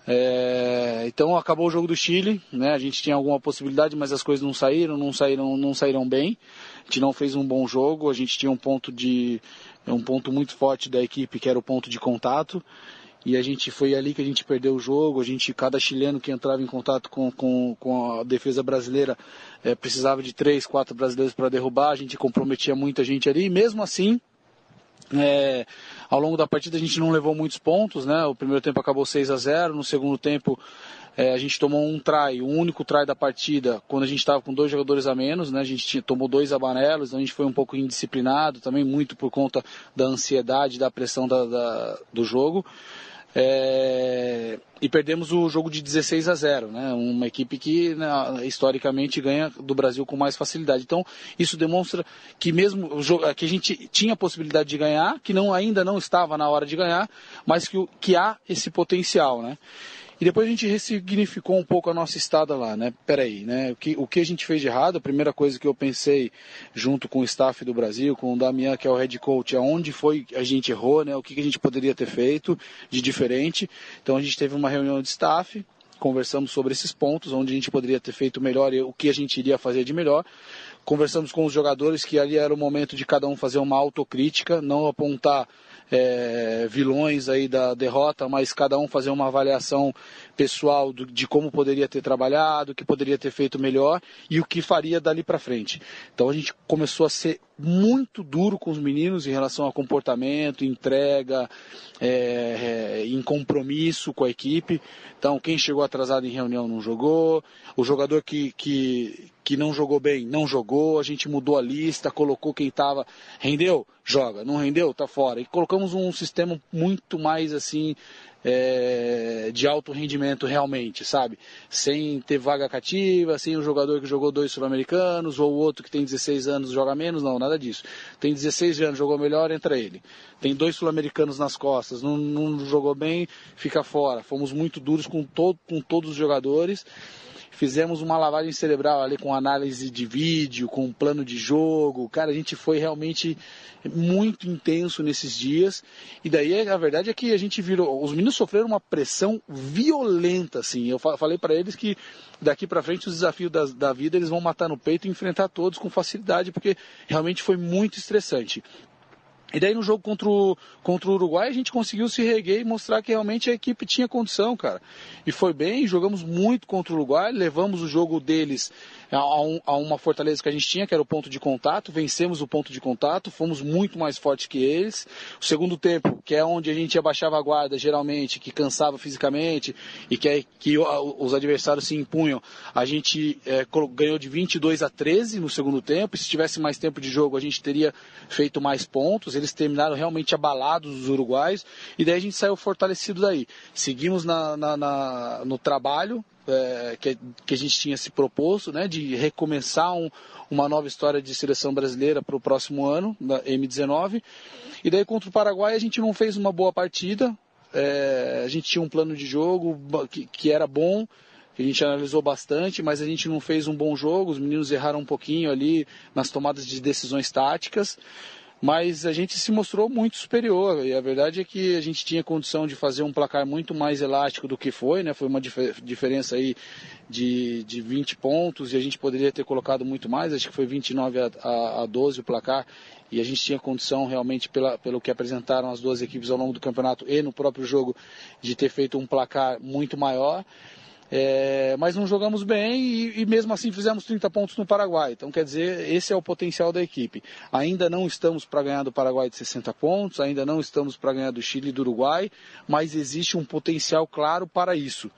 É, então acabou o jogo do Chile, né? A gente tinha alguma possibilidade, mas as coisas não saíram, não saíram, não saíram bem. A gente não fez um bom jogo. A gente tinha um ponto de um ponto muito forte da equipe que era o ponto de contato e a gente foi ali que a gente perdeu o jogo. A gente, cada chileno que entrava em contato com, com, com a defesa brasileira é, precisava de três, quatro brasileiros para derrubar. A gente comprometia muita gente ali. E mesmo assim, é, ao longo da partida a gente não levou muitos pontos, né? O primeiro tempo acabou 6 a 0 no segundo tempo é, a gente tomou um try, o um único try da partida, quando a gente estava com dois jogadores a menos, né? A gente tinha, tomou dois amarelos, então a gente foi um pouco indisciplinado, também muito por conta da ansiedade, da pressão da, da do jogo. É, e perdemos o jogo de 16 a 0, né? Uma equipe que né, historicamente ganha do Brasil com mais facilidade. Então isso demonstra que mesmo que a gente tinha a possibilidade de ganhar, que não ainda não estava na hora de ganhar, mas que, que há esse potencial, né? E depois a gente ressignificou um pouco a nossa estada lá, né? Peraí, né? O que, o que a gente fez de errado? A primeira coisa que eu pensei, junto com o staff do Brasil, com o Damian, que é o head coach, aonde foi a gente errou, né? O que, que a gente poderia ter feito de diferente. Então a gente teve uma reunião de staff, conversamos sobre esses pontos, onde a gente poderia ter feito melhor e o que a gente iria fazer de melhor. Conversamos com os jogadores que ali era o momento de cada um fazer uma autocrítica, não apontar é, vilões aí da derrota, mas cada um fazer uma avaliação pessoal do, de como poderia ter trabalhado, o que poderia ter feito melhor e o que faria dali para frente. Então a gente começou a ser muito duro com os meninos em relação a comportamento, entrega, é, é, em compromisso com a equipe. Então, quem chegou atrasado em reunião não jogou, o jogador que, que, que não jogou bem não jogou, a gente mudou a lista, colocou quem estava, rendeu, joga, não rendeu, tá fora. E colocamos um sistema muito mais assim é, de alto rendimento realmente, sabe? Sem ter vaga cativa, sem o jogador que jogou dois sul-americanos, ou o outro que tem 16 anos joga menos, não, nada disso. Tem 16 anos, jogou melhor, entra ele. Tem dois sul-americanos nas costas, não, não, jogou bem, fica fora. Fomos muito duros com, com todos os jogadores fizemos uma lavagem cerebral ali com análise de vídeo, com plano de jogo. Cara, a gente foi realmente muito intenso nesses dias. E daí a verdade é que a gente virou. Os meninos sofreram uma pressão violenta, assim. Eu falei para eles que daqui para frente os desafios da, da vida eles vão matar no peito e enfrentar todos com facilidade, porque realmente foi muito estressante. E daí no jogo contra o, contra o Uruguai a gente conseguiu se reguer e mostrar que realmente a equipe tinha condição, cara. E foi bem, jogamos muito contra o Uruguai, levamos o jogo deles a, um, a, uma fortaleza que a gente tinha, que era o ponto de contato, vencemos o ponto de contato, fomos muito mais fortes que eles. O segundo tempo, que é onde a gente abaixava a guarda geralmente, que cansava fisicamente e que, é, que os adversários se impunham, a gente é, ganhou de 22 a 13 no segundo tempo. E se tivesse mais tempo de jogo, a gente teria feito mais pontos. Eles terminaram realmente abalados, os uruguais, e daí a gente saiu fortalecido daí. Seguimos na, na, na no trabalho, é, que, que, a gente tinha se proposto, né, de recomeçar um, uma nova história de seleção brasileira para o próximo ano, da M19. E daí contra o Paraguai a gente não fez uma boa partida, é, a gente tinha um plano de jogo que, que era bom, que a gente analisou bastante, mas a gente não fez um bom jogo, os meninos erraram um pouquinho ali nas tomadas de decisões táticas mas a gente se mostrou muito superior e a verdade é que a gente tinha condição de fazer um placar muito mais elástico do que foi, né? Foi uma dif diferença aí de, de 20 pontos e a gente poderia ter colocado muito mais, acho que foi 29 a, a, a 12 o placar e a gente tinha condição realmente pela, pelo que apresentaram as duas equipes ao longo do campeonato e no próprio jogo de ter feito um placar muito maior. É, mas não jogamos bem e, e, mesmo assim fizemos 30 pontos no Paraguai. Então, quer dizer, esse é o potencial da equipe. Ainda não estamos para ganhar do Paraguai de 60 pontos, ainda não estamos para ganhar do Chile e do Uruguai, mas existe um potencial claro para isso.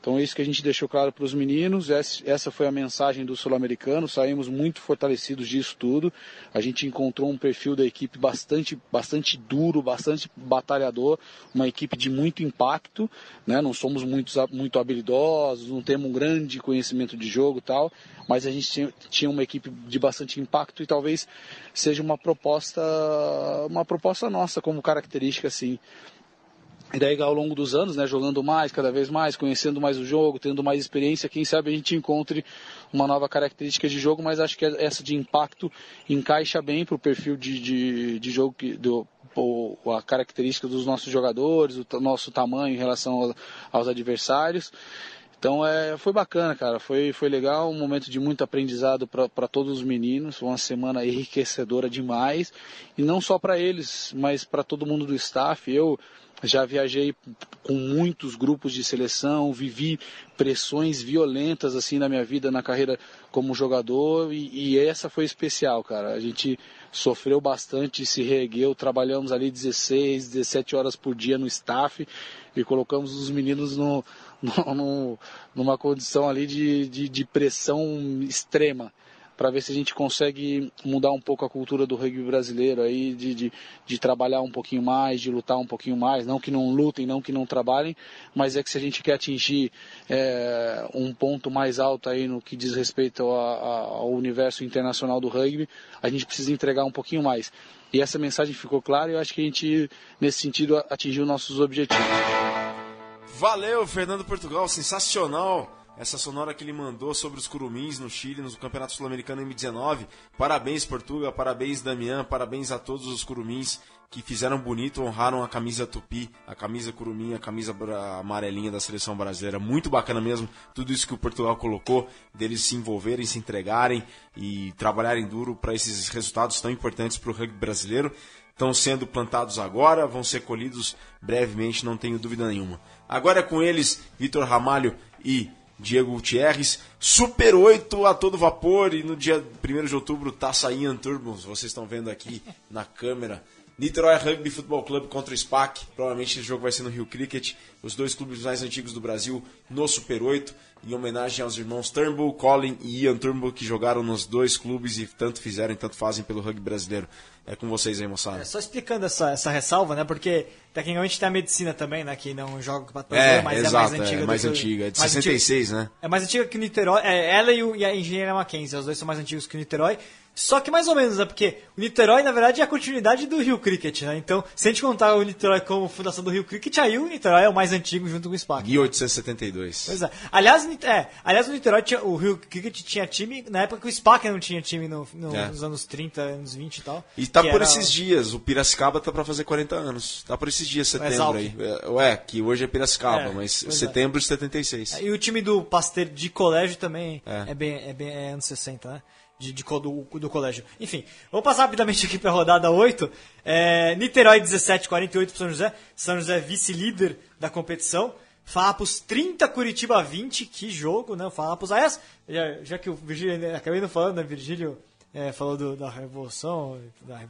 Então é isso que a gente deixou claro para os meninos. Essa foi a mensagem do sul-americano. Saímos muito fortalecidos disso tudo. A gente encontrou um perfil da equipe bastante, bastante duro, bastante batalhador, uma equipe de muito impacto. Né? Não somos muito, habilidosos, não temos um grande conhecimento de jogo tal, mas a gente tinha, tinha uma equipe de bastante impacto e talvez seja uma proposta, uma proposta nossa como característica assim e daí, ao longo dos anos, né, jogando mais, cada vez mais, conhecendo mais o jogo, tendo mais experiência, quem sabe a gente encontre uma nova característica de jogo, mas acho que essa de impacto encaixa bem para o perfil de, de, de, jogo, que, do a característica dos nossos jogadores, o nosso tamanho em relação ao- aos adversários. Então é, foi bacana, cara. Foi, foi legal, um momento de muito aprendizado para todos os meninos. Uma semana enriquecedora demais. E não só para eles, mas para todo mundo do staff. Eu já viajei com muitos grupos de seleção, vivi pressões violentas assim na minha vida, na carreira como jogador. E, e essa foi especial, cara. A gente sofreu bastante, se reergueu, trabalhamos ali 16, 17 horas por dia no staff e colocamos os meninos no, no- no- numa condição ali de, de, de pressão extrema para ver se a gente consegue mudar um pouco a cultura do rugby brasileiro aí, de, de, de trabalhar um pouquinho mais, de lutar um pouquinho mais, não que não lutem, não que não trabalhem, mas é que se a gente quer atingir é, um ponto mais alto aí no que diz respeito a- a- ao universo internacional do rugby, a gente precisa entregar um pouquinho mais. E essa mensagem ficou clara e eu acho que a gente, nesse sentido, atingiu nossos objetivos. Valeu, Fernando Portugal, sensacional essa sonora que ele mandou sobre os curumins no Chile, no Campeonato Sul-Americano M19. Parabéns, Portuga, parabéns, Damian, parabéns a todos os curumins que fizeram bonito, honraram a camisa tupi, a camisa curumim, a camisa amarelinha da seleção brasileira. Muito bacana mesmo, tudo isso que o Portugal colocou, deles se envolverem, se entregarem e trabalharem duro para esses resultados tão importantes para o rugby brasileiro estão sendo plantados agora, vão ser colhidos brevemente, não tenho dúvida nenhuma. Agora é com eles, Vitor Ramalho e Diego Gutierrez, Super 8 a todo vapor e no dia 1 de outubro Taça Ian Turbos, vocês estão vendo aqui na câmera. Niterói Rugby Futebol Clube contra o SPAC, provavelmente esse jogo vai ser no Rio Cricket, os dois clubes mais antigos do Brasil no Super 8, em homenagem aos irmãos Turnbull, Colin e Ian Turnbull, que jogaram nos dois clubes e tanto fizeram e tanto fazem pelo rugby brasileiro. É com vocês aí, moçada. É, só explicando essa, essa ressalva, né? Porque tecnicamente tem a medicina também, né? Que não joga com É, mas exato, é mais antiga. é mais antiga, é de mais 66, né? É mais antiga que o Niterói. É, ela e, o- e a Engenharia Mackenzie, os dois são mais antigos que o Niterói. Só que mais ou menos, né? Porque o Niterói, na verdade, é a continuidade do Rio Cricket, né? Então, se a gente contar o Niterói como fundação do Rio Cricket, aí o Niterói é o mais antigo junto com o SPAC. 1872. Pois é. Aliás, é, aliás, o Niterói tinha, o Rio Cricket tinha time na época que o SPAC não tinha time no, no- É. nos anos 30, anos 20 e tal. E tá por era- esses dias, o Piracicaba tá pra fazer 40 anos. Tá por esses dias, setembro Exalc. aí. É, Ué, que hoje é Piracicaba, É, mas é. setembro de 76. E o time do Pasteur de colégio também É. é, bem, é bem é anos 60, né? De, de do, do colégio. Enfim, vamos passar rapidamente aqui pra rodada 8. É, Niterói 17, 48 pro São José. São José vice-líder da competição. Farrapos 30, Curitiba 20. Que jogo, né? Farrapos. Aliás, já, já que o Virgílio, acabei não falando, né? Virgílio é, falou do- da revolução, da,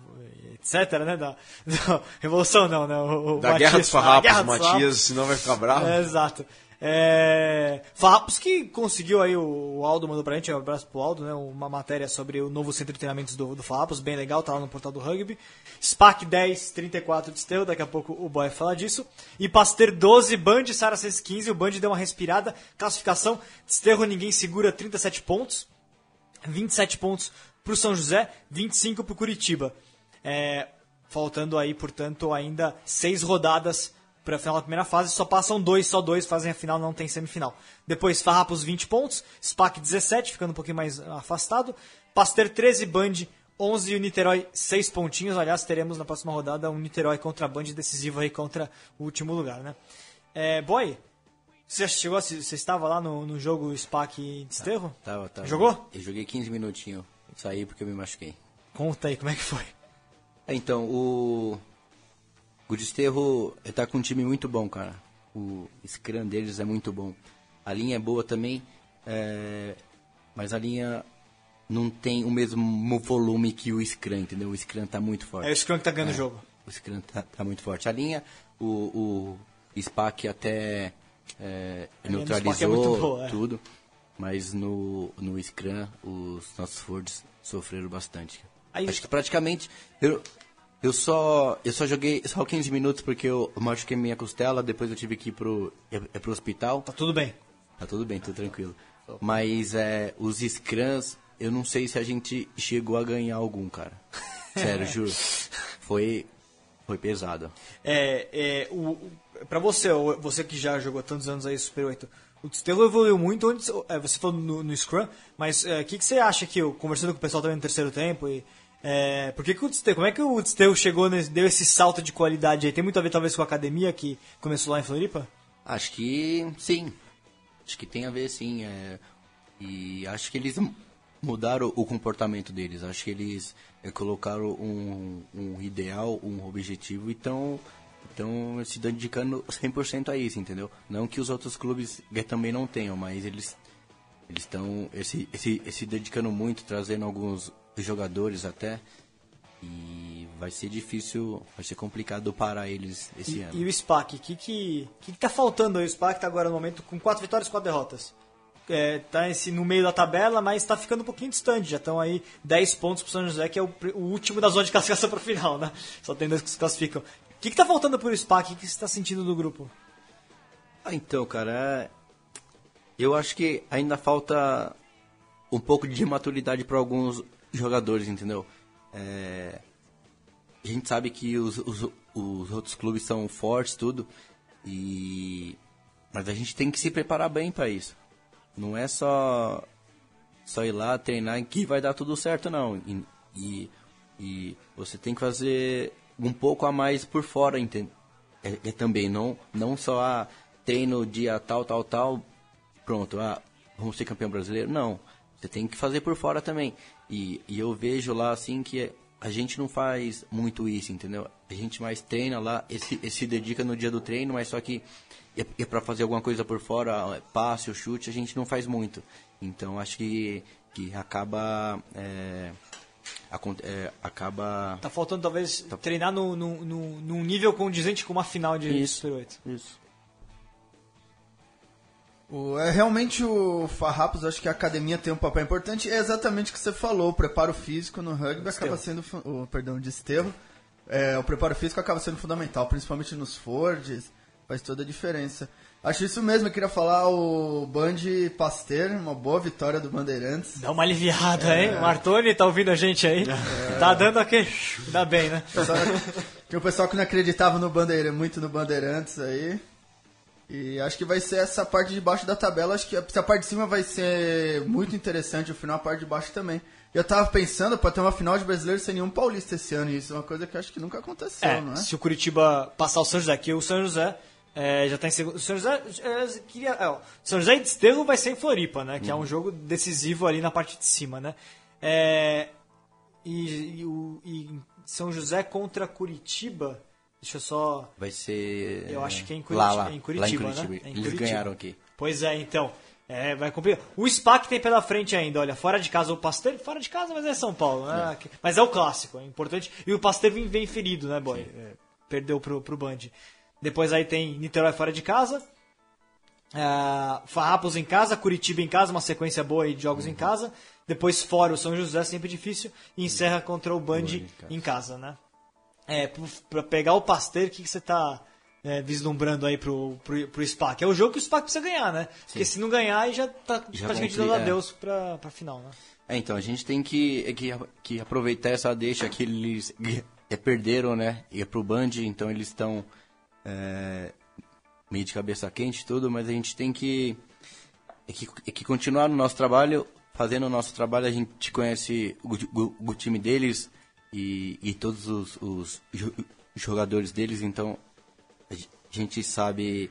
etc, né? Da, da revolução não, né? O, o Da Matias- Guerra dos a Farrapos, Guerra dos Farrapos. Matias, senão vai ficar bravo. É, exato. É, que conseguiu aí, o Aldo mandou pra gente, um abraço pro Aldo, né, uma matéria sobre o novo centro de treinamentos do, do bem legal, tá lá no portal do rugby. SPAC 10, 34 de Esterro, daqui a pouco o Boy vai falar disso. E Pasteur 12, Band Saracens 15, o Band deu uma respirada, classificação, Desterro ninguém segura 37 pontos, 27 pontos pro São José, 25 pro Curitiba. É, faltando aí, portanto, ainda seis rodadas para a final da primeira fase, só passam dois, só dois fazem a final, não tem semifinal. Depois Farrapos 20 pontos, SPAC 17, ficando um pouquinho mais afastado, Pasteur 13, Band 11 e o Niterói 6 pontinhos. Aliás, teremos na próxima rodada um Niterói contra a Band decisivo aí contra o último lugar, né? É, boy, você chegou, você estava lá no, no jogo SPAC de Desterro? Tava, tava. Jogou? Eu joguei 15 minutinhos. Saí porque eu me machuquei. Conta aí, como é que foi? É, Então, o. O Desterro tá com um time muito bom, cara. O scrum deles é muito bom. A linha é boa também, é, mas a linha não tem o mesmo volume que o scrum, entendeu? O scrum tá muito forte. É o Scrum que tá ganhando o jogo. O Scrum tá, tá muito forte. A linha, o, o SPAC até é, é neutralizou boa, é. tudo, mas no, no Scrum os nossos forwards sofreram bastante. Aí- Acho que praticamente eu, eu só eu só joguei só 15 minutos porque eu machuquei minha costela, depois eu tive que ir pro, é, é pro hospital. Tá tudo bem. Tá tudo bem, tudo tranquilo. Mas é, os scrums, eu não sei se a gente chegou a ganhar algum, cara. Sério, juro. Foi, foi pesado. É, é, o, pra você, você que já jogou tantos anos aí Super 8, o Desterro evoluiu muito onde é, você falou no, no Scrum, mas o que, que você acha que, eu, conversando com o pessoal também no terceiro tempo, e É, por que o Desterro, como é que o Desterro chegou, nesse, deu esse salto de qualidade aí? Tem muito a ver talvez com a academia que começou lá em Floripa? Acho que sim. Acho que tem a ver sim. é, e acho que eles mudaram o comportamento deles. Acho que eles é, colocaram um, um ideal, um objetivo e estão se dedicando 100% a isso, entendeu? Não que os outros clubes também não tenham, mas eles eles estão se esse, esse dedicando muito, trazendo alguns jogadores até. E vai ser difícil, vai ser complicado parar eles esse E, ano. e o SPAC, o que, que, que, que tá faltando aí? O SPAC tá agora no momento com quatro vitórias e quatro derrotas. É, tá esse, no meio da tabela, mas tá ficando um pouquinho distante. Já estão aí 10 pontos pro São José, que é o, o último da zona de classificação pro final, né? Só tem dois que se classificam. O que, que tá faltando pro SPAC? O que, que você tá sentindo do grupo? Ah, então, cara, é- eu acho que ainda falta um pouco de maturidade para alguns jogadores, entendeu? É, a gente sabe que os, os, os outros clubes são fortes, tudo, e mas a gente tem que se preparar bem para isso. Não é só só ir lá treinar que vai dar tudo certo, não. E, e, e você tem que fazer um pouco a mais por fora, entende? É, é também, não, não só a treino dia tal, tal, tal, pronto, ah, vamos ser campeão brasileiro. Não, você tem que fazer por fora também. E, e eu vejo lá, assim, que a gente não faz muito isso, entendeu? A gente mais treina lá, esse se dedica no dia do treino, mas só que é, é para fazer alguma coisa por fora, passe ou chute, a gente não faz muito. Então, acho que, que acaba... É, é, acaba... Tá faltando talvez treinar no, no, no, num nível condizente com uma final de Isso. Super 8. Isso. O, é realmente o Farrapos, acho que a academia tem um papel importante. É exatamente o que você falou, o preparo físico no rugby acaba sendo, o, perdão, de esterro. É, o preparo físico acaba sendo fundamental, principalmente nos Fords, faz toda a diferença. Acho isso mesmo, eu queria falar o Band Pasteur, uma boa vitória do Bandeirantes. Dá uma aliviada, hein? O Martoni tá ouvindo a gente aí. Tá dando aquele. Dá bem, né? Pessoal- Tinha o pessoal que não acreditava no Bandeira, muito no Bandeirantes aí. E acho que vai ser essa parte de baixo da tabela. Acho que a, parte de cima vai ser muito interessante, o final a parte de baixo também. Eu tava pensando pra ter uma final de brasileiro sem nenhum paulista esse ano. E isso é uma coisa que acho que nunca aconteceu, É, não é? se o Curitiba passar o São José, que o São José é, já tá em segundo. O São José é, queria. É, São José e Desterro vai ser em Floripa, né? Que é um jogo decisivo ali na parte de cima, né? É, e, e o, e São José contra Curitiba. Deixa eu só. Vai ser... Eu acho que é em Lá, Curitiba, lá, é em Curitiba, lá em né? Curitiba. É em Eles Curitiba. ganharam aqui. Pois é, então. É, vai complicar. O SPAC tem pela frente ainda, olha, fora de casa o Pasteur, fora de casa, mas é São Paulo, né? Mas é o clássico, é importante. E o Pasteur vem, vem ferido, né, boy? É, perdeu pro, pro Band. Depois aí tem Niterói fora de casa. Ah, Farrapos em casa, Curitiba em casa, uma sequência boa aí de jogos Uhum. em casa. Depois fora o São José, sempre difícil. E encerra contra o Band em casa, né? É, pra pegar o Pasteur, o que, que você tá é, vislumbrando aí pro, pro, pro SPAC? É o jogo que o SPAC precisa ganhar, né? Porque se não ganhar, aí já tá Já praticamente dando é. adeus pra, pra final, né? É, então, a gente tem que, que, que aproveitar essa deixa que eles é, perderam, né? E é pro Band, então eles estão é, meio de cabeça quente e tudo, mas a gente tem que, é que, é que continuar no nosso trabalho, fazendo o nosso trabalho, a gente conhece o, o- o time deles e, e todos os, os jo- jogadores deles, então a gente sabe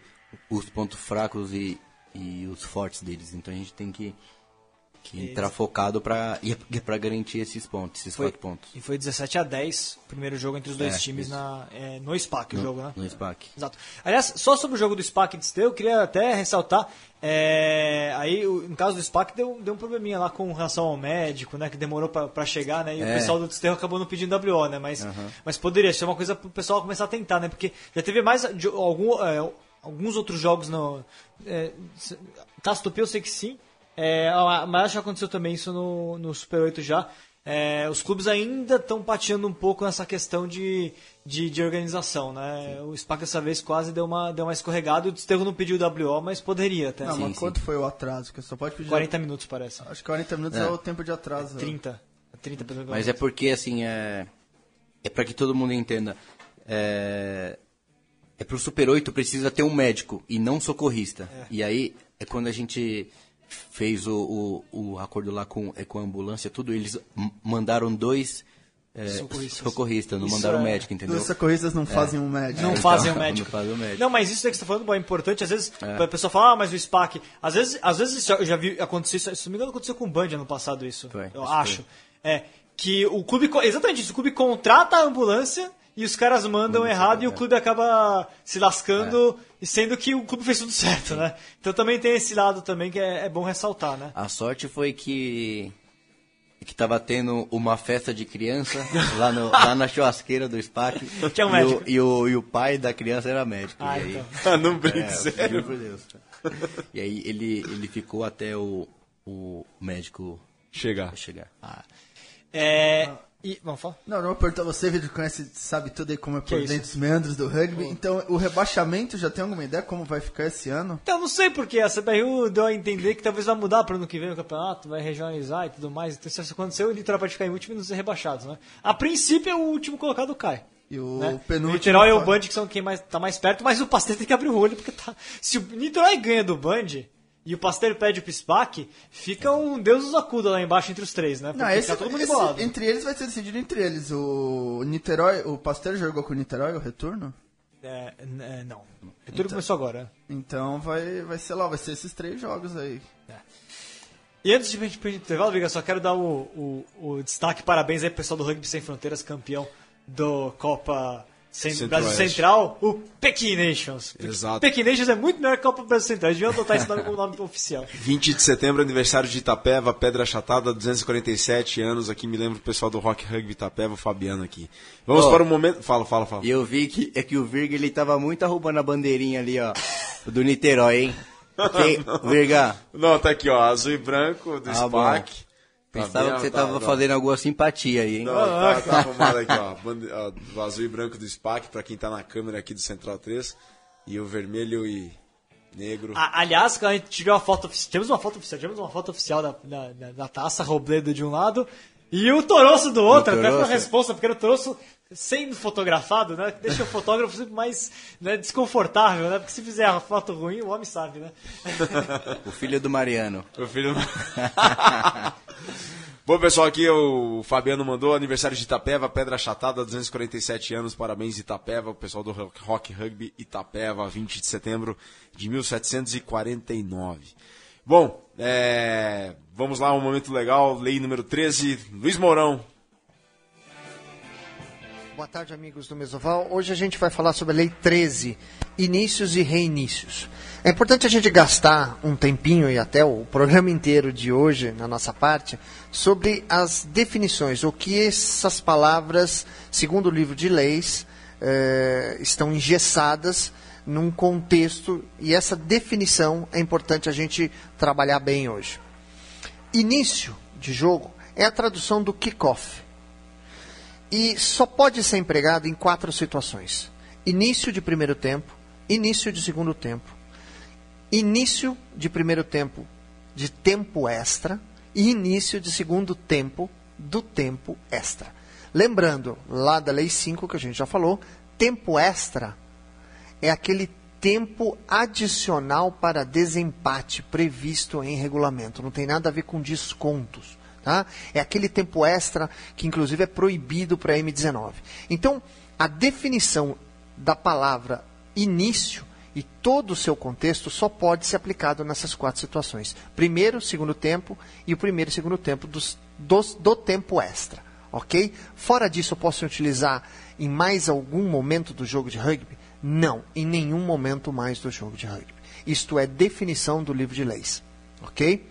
os pontos fracos e, e os fortes deles, então a gente tem que que entrar focado pra, é pra garantir esses pontos, esses Foi, quatro pontos. e foi 17 a 10 o primeiro jogo entre os dois É, times isso. na, é, no SPAC, o jogo, né? No SPAC. Exato. Aliás, só sobre o jogo do SPAC de Steel, eu queria até ressaltar. é, aí, no caso do SPAC, deu, deu um probleminha lá com relação ao médico, né? Que demorou pra, pra chegar, né? E o É. pessoal do Desterro acabou não pedindo WO, né? Mas, mas poderia ser uma coisa pro pessoal começar a tentar, né? Porque já teve mais algum, é, alguns outros jogos no. É, Taça Tupi eu sei que sim. É, mas já aconteceu também isso no, no Super 8 já. É, os clubes ainda estão pateando um pouco nessa questão de, de, de organização, né? O SPAC dessa vez quase deu uma, deu uma escorregada. O Desterro não pediu WO, mas poderia até. Não, Sim, mas sim. quanto foi o atraso? Que só pode pedir. 40 minutos, parece. Acho que 40 minutos é, É. o tempo de atraso. 30. 30 pelo Mas é porque, assim, é, é pra que todo mundo entenda. É, é pro Super 8 precisa ter um médico e não socorrista. E aí, é quando a gente fez o, o, o acordo lá com, é, com a ambulância, tudo, eles mandaram dois, é, Socorristas. socorrista, não Isso mandaram é- médico, entendeu? Os socorristas não fazem um médico. Não então, fazem o não médico. fazem o médico. Não, mas isso aí que você tá falando bom, é importante. Às vezes a pessoa fala, ah, mas o SPAC. Às vezes, às vezes isso eu já vi acontecer isso. Se não me engano, aconteceu com o Band ano passado isso. Foi, eu acho acho. É. Que o clube. Exatamente isso, o clube contrata a ambulância e os caras mandam errado e o clube acaba se lascando, e sendo que o clube fez tudo certo, né? Então também tem esse lado também que é, é bom ressaltar, né? A sorte foi que que tava tendo uma festa de criança lá, no- lá na churrasqueira do SPAC. Que é um e, médico. o, e, o, e o pai da criança era médico. Ah, aí, então. não brinque, é, sério. juro por Deus. E aí ele, ele ficou até o, o médico Chegar. chegar. É. E. Vamos falar? Não, não vou perguntar você, Vitor, conhece, sabe tudo aí como é por dentro dos meandros do rugby. Então, o rebaixamento, já tem alguma ideia como vai ficar esse ano? Então, não sei porque a CBRU deu a entender que talvez vai mudar para o ano que vem o campeonato, vai regionalizar e tudo mais. Então, se isso acontecer, o Niterói pode ficar em último e não ser rebaixados, né? A princípio, o último colocado cai. E o né? O penúltimo... Niterói e o Band que são quem mais, tá mais perto, mas o Pasteur tem que abrir o olho, porque tá... se o Niterói ganha do Band e o Pasteur pede pro SPAC, fica um Deus nos acuda lá embaixo entre os três, né? Porque Não, esse, todo mundo esse- embolado. entre eles vai ser decidido entre eles. O Niterói, o Pasteur jogou com o Niterói, o retorno? É, é, não. O retorno começou agora. Então vai, vai ser lá, vai ser esses três jogos aí. E antes de a gente ir pro intervalo, Viga, só quero dar o, o, o destaque, parabéns aí pro pessoal do Rugby Sem Fronteiras, campeão do Copa Brasil Central, o Pekin Nations. Exato. Pekin Nations é muito melhor que a Copa Brasil Central, deviam adotar esse nome como nome oficial. 20 de setembro, aniversário de Itapeva, Pedra Chatada, 247 anos. Aqui me lembro do pessoal do Rock Rugby Itapeva, o Fabiano aqui. Vamos Ó. para o momento. Fala, fala, fala. E eu vi que, é que o Virga ele tava muito arrubando a bandeirinha ali, ó. Do Niterói, hein? Quem, Virga, Não, tá aqui, ó, azul e branco do Ah, SPAC. Tá pensava bem, que você tá, tava tá. fazendo alguma simpatia aí, hein? Não, tá, tá arrumado aqui, ó. Bande- ó, O azul e branco do SPAC, pra quem tá na câmera aqui do Central 3. E o vermelho e negro. A- aliás, quando a gente tirou a foto oficial, tivemos uma foto oficial, tivemos uma foto oficial da, da, da- da taça Robledo de um lado e o Toroço do outro, até foi uma Toroço. resposta, porque era o Toroço sendo fotografado, né? Deixa o fotógrafo sempre mais né, desconfortável, né? Porque se fizer a foto ruim, o homem sabe, né? O filho do Mariano. O filho. Bom, pessoal, aqui o Fabiano mandou aniversário de Itapeva, Pedra Chatada, 247 anos, parabéns Itapeva, o pessoal do Rock- Rock Rugby Itapeva, 20 de setembro de 1749. Bom, é, vamos lá, um momento legal, lei número 13, Luiz Mourão. Boa tarde, amigos do Mesoval. Hoje a gente vai falar sobre a Lei 13, inícios e reinícios. É importante a gente gastar um tempinho e até o programa inteiro de hoje, na nossa parte, sobre as definições, o que essas palavras, segundo o livro de leis, eh, estão engessadas num contexto e essa definição é importante a gente trabalhar bem hoje. Início de jogo é a tradução do kickoff e só pode ser empregado em quatro situações: início de primeiro tempo, início de segundo tempo, início de primeiro tempo de tempo extra e início de segundo tempo do tempo extra. Lembrando, lá da Lei 5 que a gente já falou, tempo extra é aquele tempo adicional para desempate previsto em regulamento. Não tem nada a ver com descontos. Tá? É aquele tempo extra que, inclusive, é proibido para a M19. Então, a definição da palavra início e todo o seu contexto só pode ser aplicado nessas quatro situações: primeiro, segundo tempo e o primeiro e segundo tempo dos, dos- do tempo extra. Ok? Fora disso, eu posso utilizar em mais algum momento do jogo de rugby? Não, em nenhum momento mais do jogo de rugby. Isto é definição do livro de leis. Ok?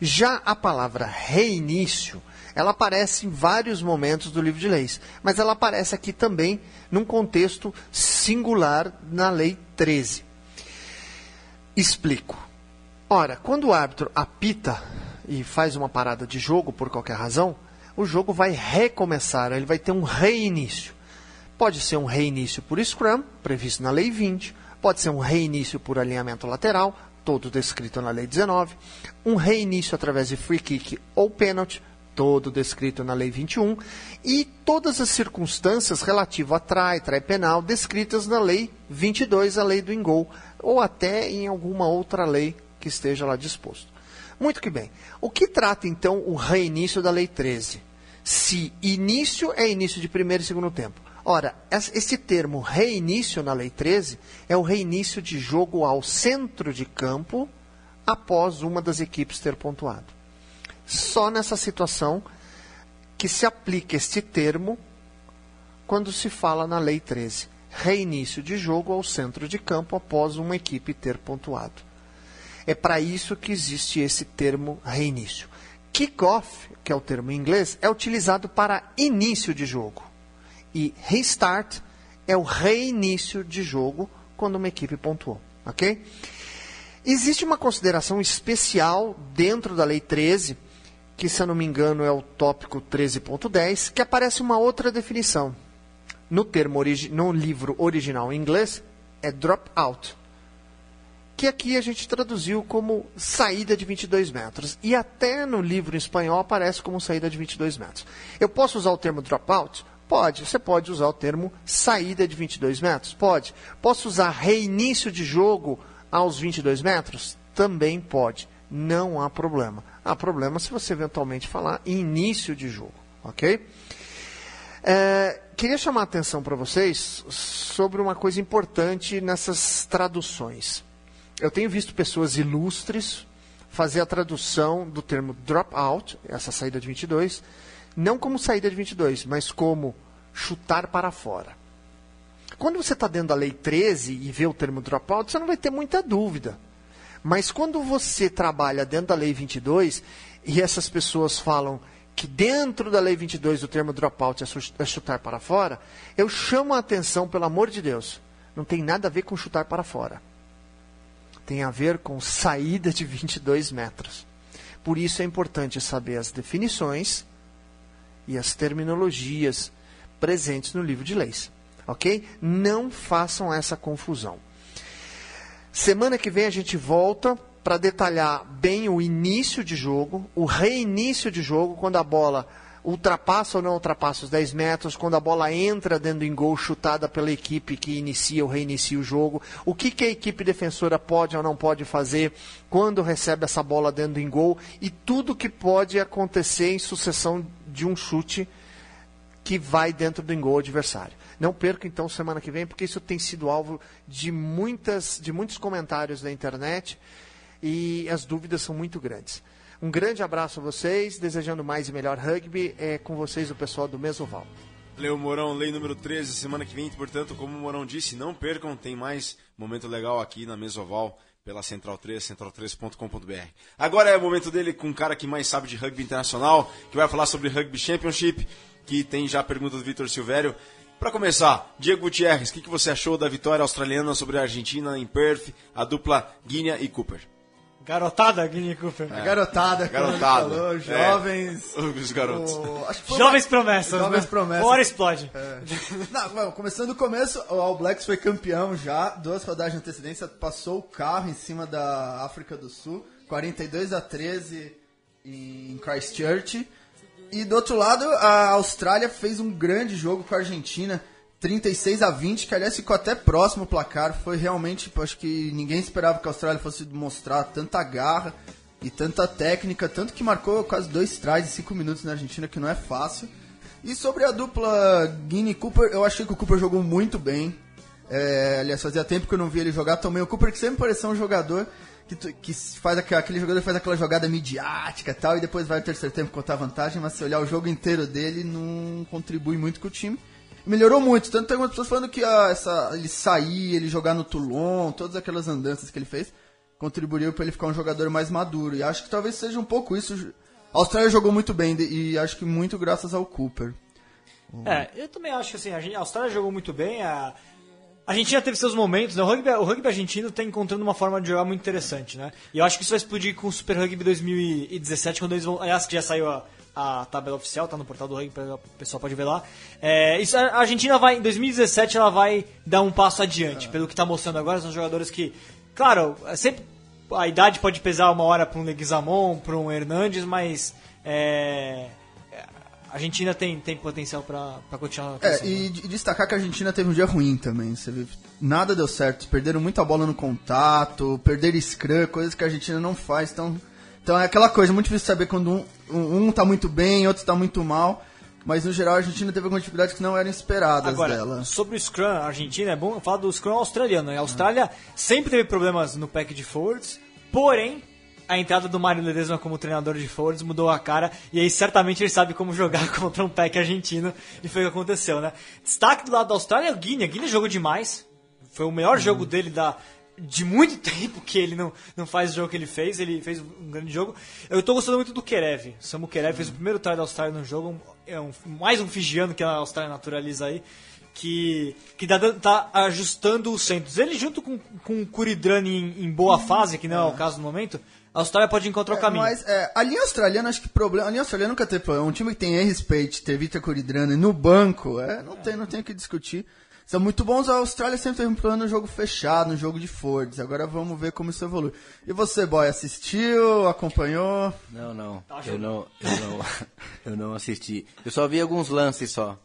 Já a palavra reinício, ela aparece em vários momentos do livro de leis, mas ela aparece aqui também num contexto singular na lei 13. Explico. Ora, quando o árbitro apita e faz uma parada de jogo por qualquer razão, o jogo vai recomeçar, ele vai ter um reinício. Pode ser um reinício por scrum, previsto na lei 20, pode ser um reinício por alinhamento lateral, todo descrito na lei 19, um reinício através de free kick ou pênalti, todo descrito na lei 21, e todas as circunstâncias relativas a trai, trai penal, descritas na lei 22, a lei do engol, ou até em alguma outra lei que esteja lá disposto. Muito que bem. O que trata então o reinício da lei 13? se início é início de primeiro e segundo tempo. Ora, es- esse termo reinício na Lei 13 é o reinício de jogo ao centro de campo após uma das equipes ter pontuado. Só nessa situação que se aplica este termo quando se fala na Lei 13. Reinício de jogo ao centro de campo após uma equipe ter pontuado. É para isso que existe esse termo reinício. Kickoff, que é o termo em inglês, é utilizado para início de jogo. E restart é o reinício de jogo quando uma equipe pontuou. Ok? Existe uma consideração especial dentro da Lei 13, que, se eu não me engano, é o tópico 13.10, que aparece uma outra definição. No termo no livro original em inglês, é drop out que aqui a gente traduziu como saída de 22 metros. E até no livro em espanhol aparece como saída de 22 metros. Eu posso usar o termo dropout? Pode. Você pode usar o termo saída de 22 metros? Pode. Posso usar reinício de jogo aos 22 metros? Também pode. Não há problema. Há problema se você eventualmente falar início de jogo. Ok? É, queria chamar a atenção para vocês sobre uma coisa importante nessas traduções. Eu tenho visto pessoas ilustres fazer a tradução do termo dropout, essa saída de 22, não como saída de 22, mas como chutar para fora. Quando você está dentro da lei 13 e vê o termo dropout, você não vai ter muita dúvida. Mas quando você trabalha dentro da lei 22 e essas pessoas falam que dentro da lei 22 o termo dropout é é chutar para fora, eu chamo a atenção, pelo amor de Deus, não tem nada a ver com chutar para fora tem a ver com saída de 22 metros. Por isso é importante saber as definições e as terminologias presentes no livro de leis. Ok? Não façam essa confusão. Semana que vem a gente volta para detalhar bem o início de jogo, o reinício de jogo, quando a bola ultrapassa ou não ultrapassa os 10 metros, quando a bola entra dentro do gol chutada pela equipe que inicia ou reinicia o jogo, o que, que a equipe defensora pode ou não pode fazer quando recebe essa bola dentro do gol e tudo que pode acontecer em sucessão de um chute que vai dentro do gol adversário. Não perca então semana que vem, porque isso tem sido alvo de, muitas, de muitos comentários na internet e as dúvidas são muito grandes. Um grande abraço a vocês, desejando mais e melhor rugby. É com vocês o pessoal do Mesoval. Leo Mourão, lei número 13, semana que vem, portanto, como o Mourão disse, não percam, tem mais momento legal aqui na Mesoval pela Central 3, central3.com.br. Agora é o momento dele com um cara que mais sabe de rugby internacional, que vai falar sobre Rugby Championship, que tem já a pergunta do Vitor Silvério. Para começar, Diego Gutierrez, o que, que você achou da vitória australiana sobre a Argentina em Perth, a dupla Guinea e Cooper? Garotada, Guinea Cooper. A garotada, Garotada. falou, É. jovens. Os garotos. o- acho que foi Jovens uma- promessas. Jovens né? promessas. Hora explode. Não, bom, começando do começo, o All Blacks foi campeão já, duas rodadas de antecedência, passou o carro em cima da África do Sul, 42 a 13 em Christchurch. E do outro lado, a Austrália fez um grande jogo com a Argentina, 36 a 20, que aliás ficou até próximo o placar. Foi realmente, tipo, acho que ninguém esperava que a Austrália fosse mostrar tanta garra e tanta técnica, tanto que marcou quase dois tries em cinco minutos na Argentina, que não é fácil. E sobre a dupla Guinea Cooper, eu achei que o Cooper jogou muito bem. É, aliás, fazia tempo que eu não vi ele jogar tão bem. O Cooper que sempre pareceu um jogador que, que faz aquele, aquele jogador faz aquela jogada midiática e tal, e depois vai no terceiro tempo contar vantagem, mas se olhar o jogo inteiro dele, não contribui muito com o time. Melhorou muito, tanto tem algumas pessoas falando que ah, essa, ele sair, ele jogar no Toulon, todas aquelas andanças que ele fez, contribuiu para ele ficar um jogador mais maduro. E acho que talvez seja um pouco isso. A Austrália jogou muito bem e acho que muito graças ao Cooper. É, eu também acho que assim, a, gente- a Austrália jogou muito bem, a, a Argentina teve seus momentos, né? O rugby, o rugby argentino está encontrando uma forma de jogar muito interessante, né? E eu acho que isso vai explodir com o Super Rugby 2017, quando eles vão. Aliás, que já saiu a, a tabela oficial, tá no portal do rugby, o pessoal pode ver lá. É, isso, a Argentina vai, em 2017, ela vai dar um passo adiante, pelo que está mostrando agora, são jogadores que, claro, é sempre a idade pode pesar uma hora para um Leguizamon, para um Hernandes, mas é, a Argentina tem, tem potencial para continuar É, e, de- destacar que a Argentina teve um dia ruim também. Você vê, nada deu certo. Perderam muita bola no contato, perderam scrum, coisas que a Argentina não faz. Então, então é aquela coisa, muito difícil saber quando um, um, um tá muito bem, outro tá muito mal. mas no geral a Argentina teve algumas dificuldades que não eram esperadas Agora, dela. sobre o Scrum Argentina, é bom falar do Scrum australiano. né? A Austrália sempre teve problemas no pack de forwards, porém, a entrada do Mário Ledesma como treinador de forwards mudou a cara, e aí certamente ele sabe como jogar contra um pack argentino, e foi o que aconteceu, né? Destaque do lado da Austrália é o Guiné. Guiné jogou demais, foi o melhor jogo dele da, de muito tempo que ele não, não faz o jogo que ele fez, ele fez um grande jogo. Eu tô gostando muito do Kerev. Samu Kerev fez o primeiro try da Austrália no jogo, é um, mais um fijiano que a Austrália naturaliza aí, que, que tá, tá ajustando os centros. Ele junto com, com o Kuridrani em, em boa fase, que não é o caso no momento, a Austrália pode encontrar o caminho. Mas é, a linha australiana, acho que problema. A linha australiana nunca teve problema. Um time que tem Henry Spate, Tevita Coridrani no banco, é, não tem, não tem o que discutir. São muito bons. A Austrália sempre teve um problema no jogo fechado, no jogo de Fords. Agora vamos ver como isso evolui. E você, boy, assistiu, acompanhou? Não, não. Eu não, eu não, eu não assisti. Eu só vi alguns lances só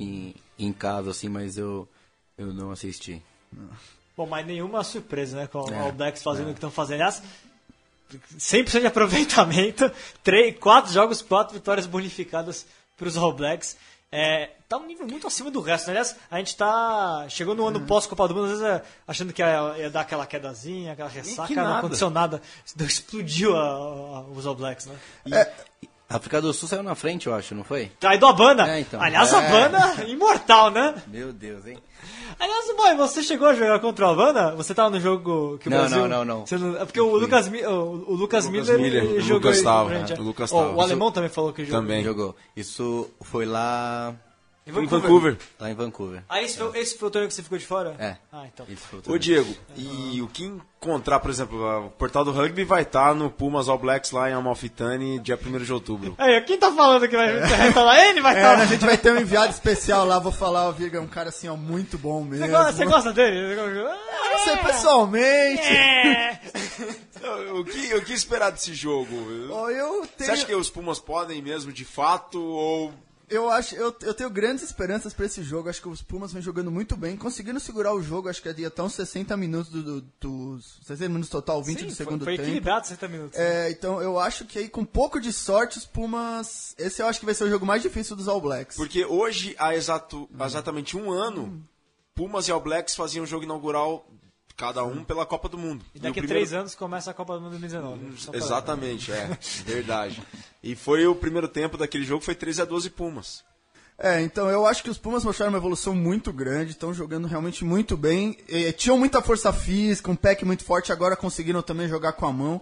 em, em casa, assim, mas eu, eu não assisti. Bom, mas nenhuma surpresa, né? Com o É, All Blacks fazendo o que estão fazendo. Aliás, 100% de aproveitamento, três, quatro jogos, quatro vitórias bonificadas para os All Blacks. É, tá um nível muito acima do resto. né? Aliás, a gente tá. Chegou no Uhum. ano pós-Copa do Mundo, às vezes é, achando que ia, ia dar aquela quedazinha, aquela ressaca, que não aconteceu nada. Explodiu a- a- os All Blacks, né? A África do Sul saiu na frente, eu acho, não foi? Traído a banda. É, então. Aliás, a É. banda imortal, né? Meu Deus, hein? Aliás, boy, você chegou a jogar contra a Havana? Você tava no jogo que o Não, Brasil... não, não, não. Você é porque o Lucas, Mi- o, o Lucas, Lucas Miller, Miller, o jogou Lucas aí tava, pra gente, é, o Lucas tava. o alemão também falou que jogou. Também. Jogou. Isso foi lá, Em Em Vancouver. lá em Vancouver. Ah, esse foi, esse foi o torneio que você ficou de fora? É. Ah, então. Isso foi o Ô torneio. Diego, e o que encontrar, por exemplo, o portal do rugby vai estar no Pumas All Blacks lá em Amalfitani, dia 1 de outubro. Aí, quem tá falando que vai estar lá? Ele vai É, estar lá. a gente vai ter um enviado especial lá, vou falar, o Viga é um cara assim, ó, muito bom mesmo. Você gosta, você gosta dele? Eu não sei pessoalmente. É. o, que, o que esperar desse jogo? Ó, eu Você tenho, acha que os Pumas podem mesmo, de fato, ou... eu acho, eu, eu tenho grandes esperanças pra esse jogo. Acho que os Pumas vem jogando muito bem, conseguindo segurar o jogo. Acho que ia até uns 60 minutos do, do- dos 60 minutos total, 20 Sim, do foi, segundo foi tempo. equilibrado 60 minutos. É, então eu acho que aí com um pouco de sorte os Pumas, esse eu acho que vai ser o jogo mais difícil dos All Blacks. Porque hoje, há exato, há exatamente um ano, Pumas e All Blacks faziam o jogo inaugural, cada um, pela Copa do Mundo. E daqui a primeiro- três anos começa a Copa do Mundo 2019. Só pra- Exatamente, é, verdade. E foi o primeiro tempo daquele jogo, foi 13 a 12 Pumas. É, então eu acho que os Pumas mostraram uma evolução muito grande, estão jogando realmente muito bem. Eh, tinham muita força física, um pack muito forte, agora conseguiram também jogar com a mão.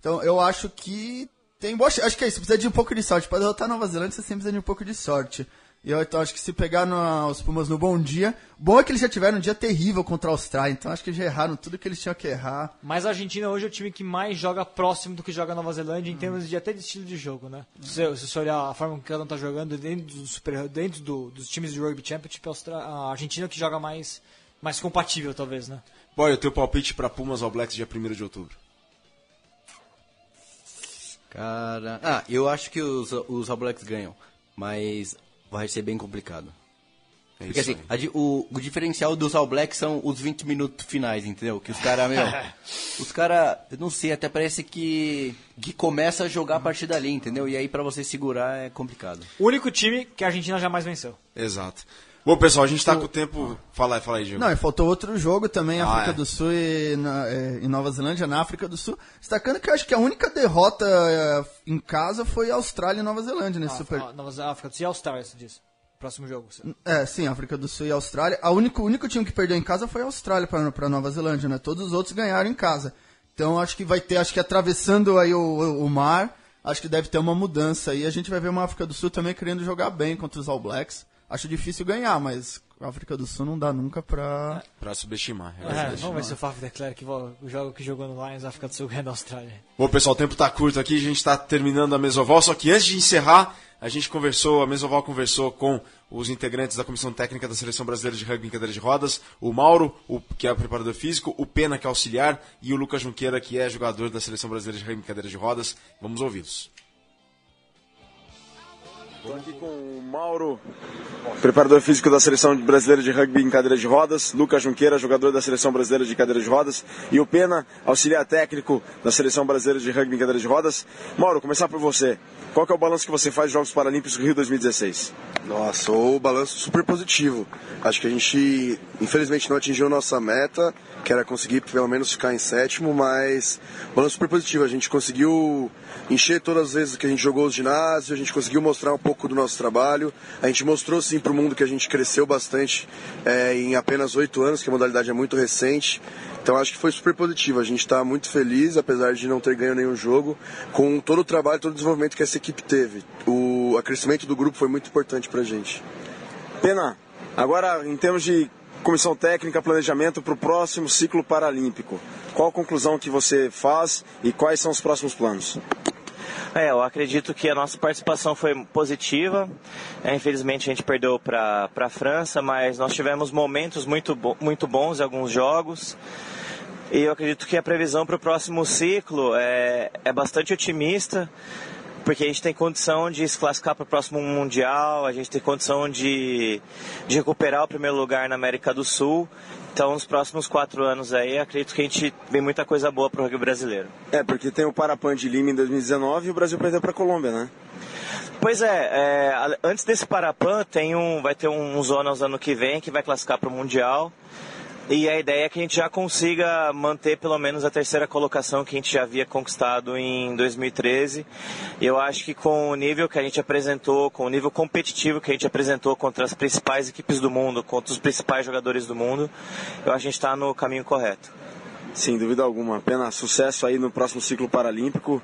Então eu acho que tem boa ch- Acho que é isso, precisa de um pouco de sorte. Para derrotar a Nova Zelândia, você sempre precisa de um pouco de sorte. E eu então acho que se pegar no- os Pumas no bom dia, bom é que eles já tiveram um dia terrível contra a Austrália, então acho que já erraram tudo que eles tinham que errar. Mas a Argentina hoje é o time que mais joga próximo do que joga a Nova Zelândia em termos de até de estilo de jogo, né? Se você, se você olhar a forma que cada um tá jogando dentro, do super, dentro do- dos times de Rugby Championship, a Argentina é o que joga mais, mais compatível, talvez, né? Boy, o teu palpite para Pumas All Blacks dia 1 de outubro. Cara. Ah, eu acho que os, os All Blacks ganham, mas vai ser bem complicado. É Porque isso assim, a o, o diferencial dos All Blacks são os 20 minutos finais, entendeu? Que os caras, meu. os caras, eu não sei, até parece que. que começa a jogar a partir dali, entendeu? E aí pra você segurar é complicado. O único time que a Argentina jamais venceu. Exato. Bom, pessoal, a gente tá com o tempo... Fala aí, fala aí, Diego. Não, e faltou outro jogo também, Ah, África é. do Sul e, na, é, e Nova Zelândia, na África do Sul. Destacando que eu acho que a única derrota é, em casa foi a Austrália e Nova Zelândia nesse Super... A Nova Zelândia, África do Sul e All Stars, diz. Próximo jogo. É, sim, África do Sul e Austrália. A único, o único time que perdeu em casa foi a Austrália para para Nova Zelândia, né? Todos os outros ganharam em casa. Então acho que vai ter, acho que atravessando aí o, o, o mar, acho que deve ter uma mudança aí. A gente vai ver uma África do Sul também querendo jogar bem contra os All Blacks. Acho difícil ganhar, mas a África do Sul não dá nunca pra. Pra subestimar. é É, vamos ver se o Faf declara que o jogo que jogou no Lions, África do Sul ganha da Austrália. Bom, pessoal, o tempo tá curto aqui, a gente tá terminando a Mesoval, só que antes de encerrar, a gente conversou, a Mesoval conversou com os integrantes da Comissão Técnica da Seleção Brasileira de Rugby em Cadeira de Rodas, o Mauro, o, que é o preparador físico, o Pena, que é auxiliar, e o Lucas Junqueira, que é jogador da Seleção Brasileira de Rugby em Cadeira de Rodas. Vamos ouvi-los. Estou aqui com o Mauro, preparador físico da seleção brasileira de rugby em cadeira de rodas, Lucas Junqueira, jogador da seleção brasileira de cadeira de rodas, e o Pena, auxiliar técnico da seleção brasileira de rugby em cadeira de rodas. Mauro, começar por você. Qual é o balanço que você faz dos Jogos Paralímpicos Rio 2016? Nossa, o balanço super positivo. Acho que a gente, infelizmente, não atingiu nossa meta, que era conseguir pelo menos ficar em sétimo, mas balanço super positivo. A gente conseguiu encher todas as vezes que a gente jogou os ginásios, a gente conseguiu mostrar um pouco do nosso trabalho. A gente mostrou sim para o mundo que a gente cresceu bastante é, em apenas oito anos, que a modalidade é muito recente. Então acho que foi super positivo. A gente está muito feliz, apesar de não ter ganho nenhum jogo, com todo o trabalho, todo o desenvolvimento que essa equipe teve. O acrescimento do grupo foi muito importante para a gente. Pena, agora em termos de comissão técnica, planejamento para o próximo ciclo paralímpico, qual a conclusão que você faz e quais são os próximos planos? É, eu acredito que a nossa participação foi positiva. É, infelizmente a gente perdeu para a França, mas nós tivemos momentos muito, muito bons em alguns jogos. E eu acredito que a previsão para o próximo ciclo é, é bastante otimista, porque a gente tem condição de se classificar para o próximo Mundial, a gente tem condição de, de recuperar o primeiro lugar na América do Sul. Então, nos próximos quatro anos aí, acredito que a gente vê muita coisa boa para o rugby brasileiro. É, porque tem o Parapan de Lima em 2019 e o Brasil perdeu para a Colômbia, né? Pois é, é, antes desse Parapan tem um, vai ter um Zonas ano que vem que vai classificar para o Mundial. E a ideia é que a gente já consiga manter pelo menos a terceira colocação que a gente já havia conquistado em 2013. E eu acho que com o nível que a gente apresentou, com o nível competitivo que a gente apresentou contra as principais equipes do mundo, contra os principais jogadores do mundo, eu acho que a gente está no caminho correto. Sem dúvida alguma. Apenas sucesso aí no próximo ciclo paralímpico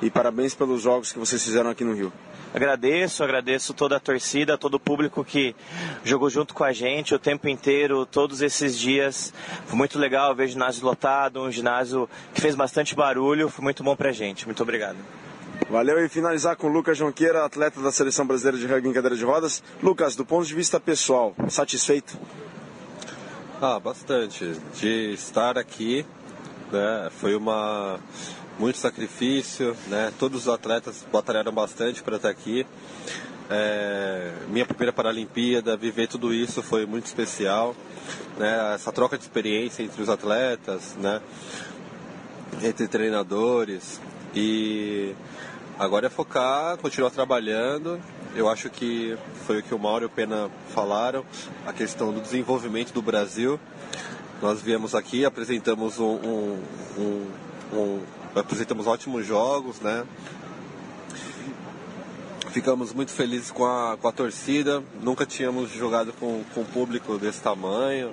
e parabéns pelos jogos que vocês fizeram aqui no Rio. Agradeço, agradeço toda a torcida, todo o público que jogou junto com a gente o tempo inteiro, todos esses dias. Foi muito legal ver o ginásio lotado, um ginásio que fez bastante barulho, foi muito bom pra gente. Muito obrigado. Valeu e finalizar com o Lucas Jonqueira, atleta da Seleção Brasileira de Rugby em Cadeira de Rodas. Lucas, do ponto de vista pessoal, satisfeito? Ah, bastante. De estar aqui, né, foi uma muito sacrifício, né? Todos os atletas batalharam bastante para estar aqui. É, minha primeira Paralimpíada, viver tudo isso foi muito especial, né? Essa troca de experiência entre os atletas, né? Entre treinadores e agora é focar, continuar trabalhando. Eu acho que foi o que o Mauro e o Pena falaram, a questão do desenvolvimento do Brasil. Nós viemos aqui, apresentamos um, um, um, um apresentamos ótimos jogos, né? Ficamos muito felizes com a, com a torcida, nunca tínhamos jogado com, com público desse tamanho.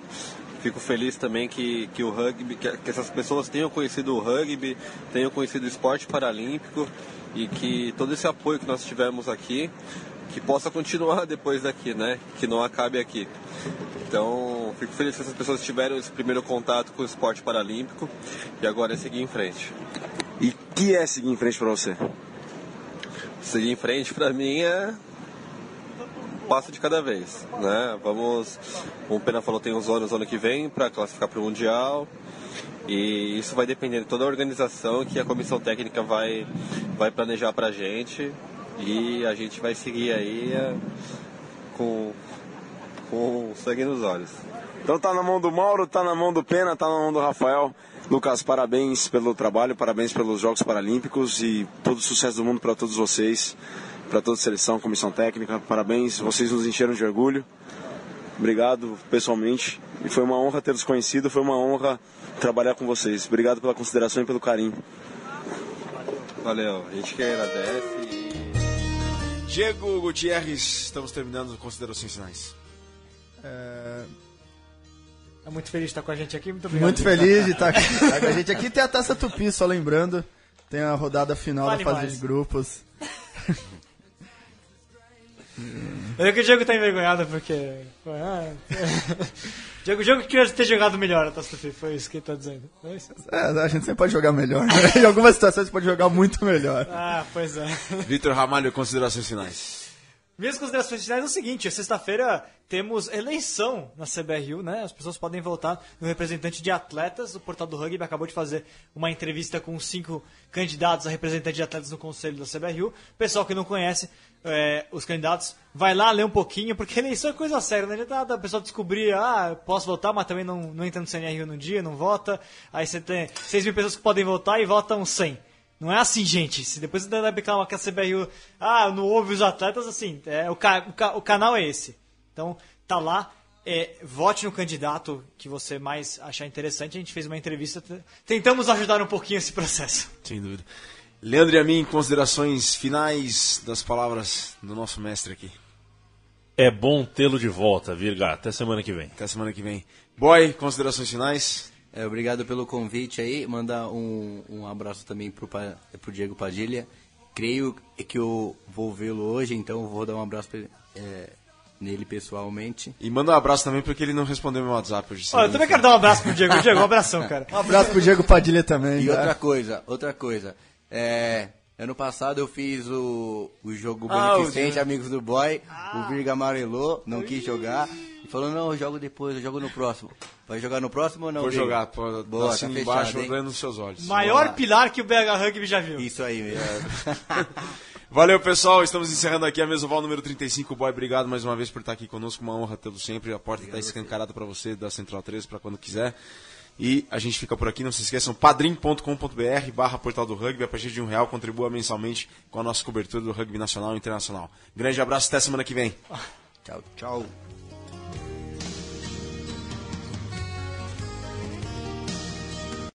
Fico feliz também que, que o rugby, que, que essas pessoas tenham conhecido o rugby, tenham conhecido o esporte paralímpico e que todo esse apoio que nós tivemos aqui, que possa continuar depois daqui, né? Que não acabe aqui. Então, fico feliz que essas pessoas tiveram esse primeiro contato com o esporte paralímpico e agora é seguir em frente. E que é seguir em frente para você? Seguir em frente para mim é passo de cada vez, né? Vamos, como o Pena falou, tem os anos ano que vem para classificar para o mundial. E isso vai depender de toda a organização que a comissão técnica vai, vai planejar para a gente. E a gente vai seguir aí é, com, com sangue nos olhos. Então tá na mão do Mauro, tá na mão do Pena, tá na mão do Rafael. Lucas, parabéns pelo trabalho, parabéns pelos Jogos Paralímpicos e todo o sucesso do mundo para todos vocês, para toda a seleção, comissão técnica. Parabéns, vocês nos encheram de orgulho. Obrigado pessoalmente. E foi uma honra tê-los conhecido, foi uma honra trabalhar com vocês. Obrigado pela consideração e pelo carinho. Valeu, a gente que agradece. Diego Gutierrez, estamos terminando considerações finais. É... é... muito feliz de estar com a gente aqui, muito obrigado. Muito feliz de estar com a gente aqui. Tem a Taça Tupi, só lembrando. Tem a rodada final vale da fase mais. de grupos. Eu que o Diego tá envergonhado porque. Ah, Diego, o Diego queria ter jogado melhor a Taça Tupi, foi isso que ele tá dizendo. É, a gente sempre pode jogar melhor. Né? Em algumas situações pode jogar muito melhor. Ah, pois é. Vitor Ramalho, considerações finais. Minhas considerações finais é o seguinte: sexta-feira temos eleição na CBRU, né? As pessoas podem votar no representante de atletas. O Portal do Rugby acabou de fazer uma entrevista com cinco candidatos a representante de atletas no conselho da CBRU. Pessoal que não conhece, é, os candidatos, vai lá ler um pouquinho, porque eleição é coisa séria, não adianta nada a pessoa descobrir, ah, posso votar, mas também não, não entra no CNR no dia, não vota. Aí você tem 6 mil pessoas que podem votar e votam 100. Não é assim, gente. Se depois você vai reclamar que a CBRU, ah, não ouve os atletas, assim, é, o, ca, o, ca, o canal é esse. Então, tá lá. É, vote no candidato que você mais achar interessante. A gente fez uma entrevista, tentamos ajudar um pouquinho esse processo. Sem dúvida. Leandro e a mim, considerações finais das palavras do nosso mestre aqui. É bom tê-lo de volta, Virga. Até semana que vem. Até semana que vem. Boy, considerações finais? É, obrigado pelo convite aí. Mandar um, um abraço também pro, pro Diego Padilha. Creio que eu vou vê-lo hoje, então vou dar um abraço pra é, nele pessoalmente. E manda um abraço também porque ele não respondeu meu WhatsApp hoje. Olha, eu também quero dar um abraço pro Diego. Diego, um abração, cara. Um abraço pro Diego Padilha também. E né? outra coisa, outra coisa. É, ano passado eu fiz o, o jogo Ah, o beneficente dia- Amigos do Boy. O Virga amarelou, não quis jogar. E falou, não, eu jogo depois, eu jogo no próximo. Vai jogar no próximo ou não? Vou jogar, pô, Boa, assim tá embaixo, fechado, olhando nos seus olhos. Maior pilar que o BH Rugby já viu. Isso aí mesmo. Valeu, pessoal. Estamos encerrando aqui a Mesoval número 35. Boy, obrigado mais uma vez por estar aqui conosco. Uma honra tê-lo sempre. A porta está escancarada para você da Central 13 para quando quiser. E a gente fica por aqui. Não se esqueçam, padrim.com.br barra portal do rugby. A partir de um real, contribua mensalmente com a nossa cobertura do rugby nacional e internacional. Grande abraço, até semana que vem. tchau, tchau.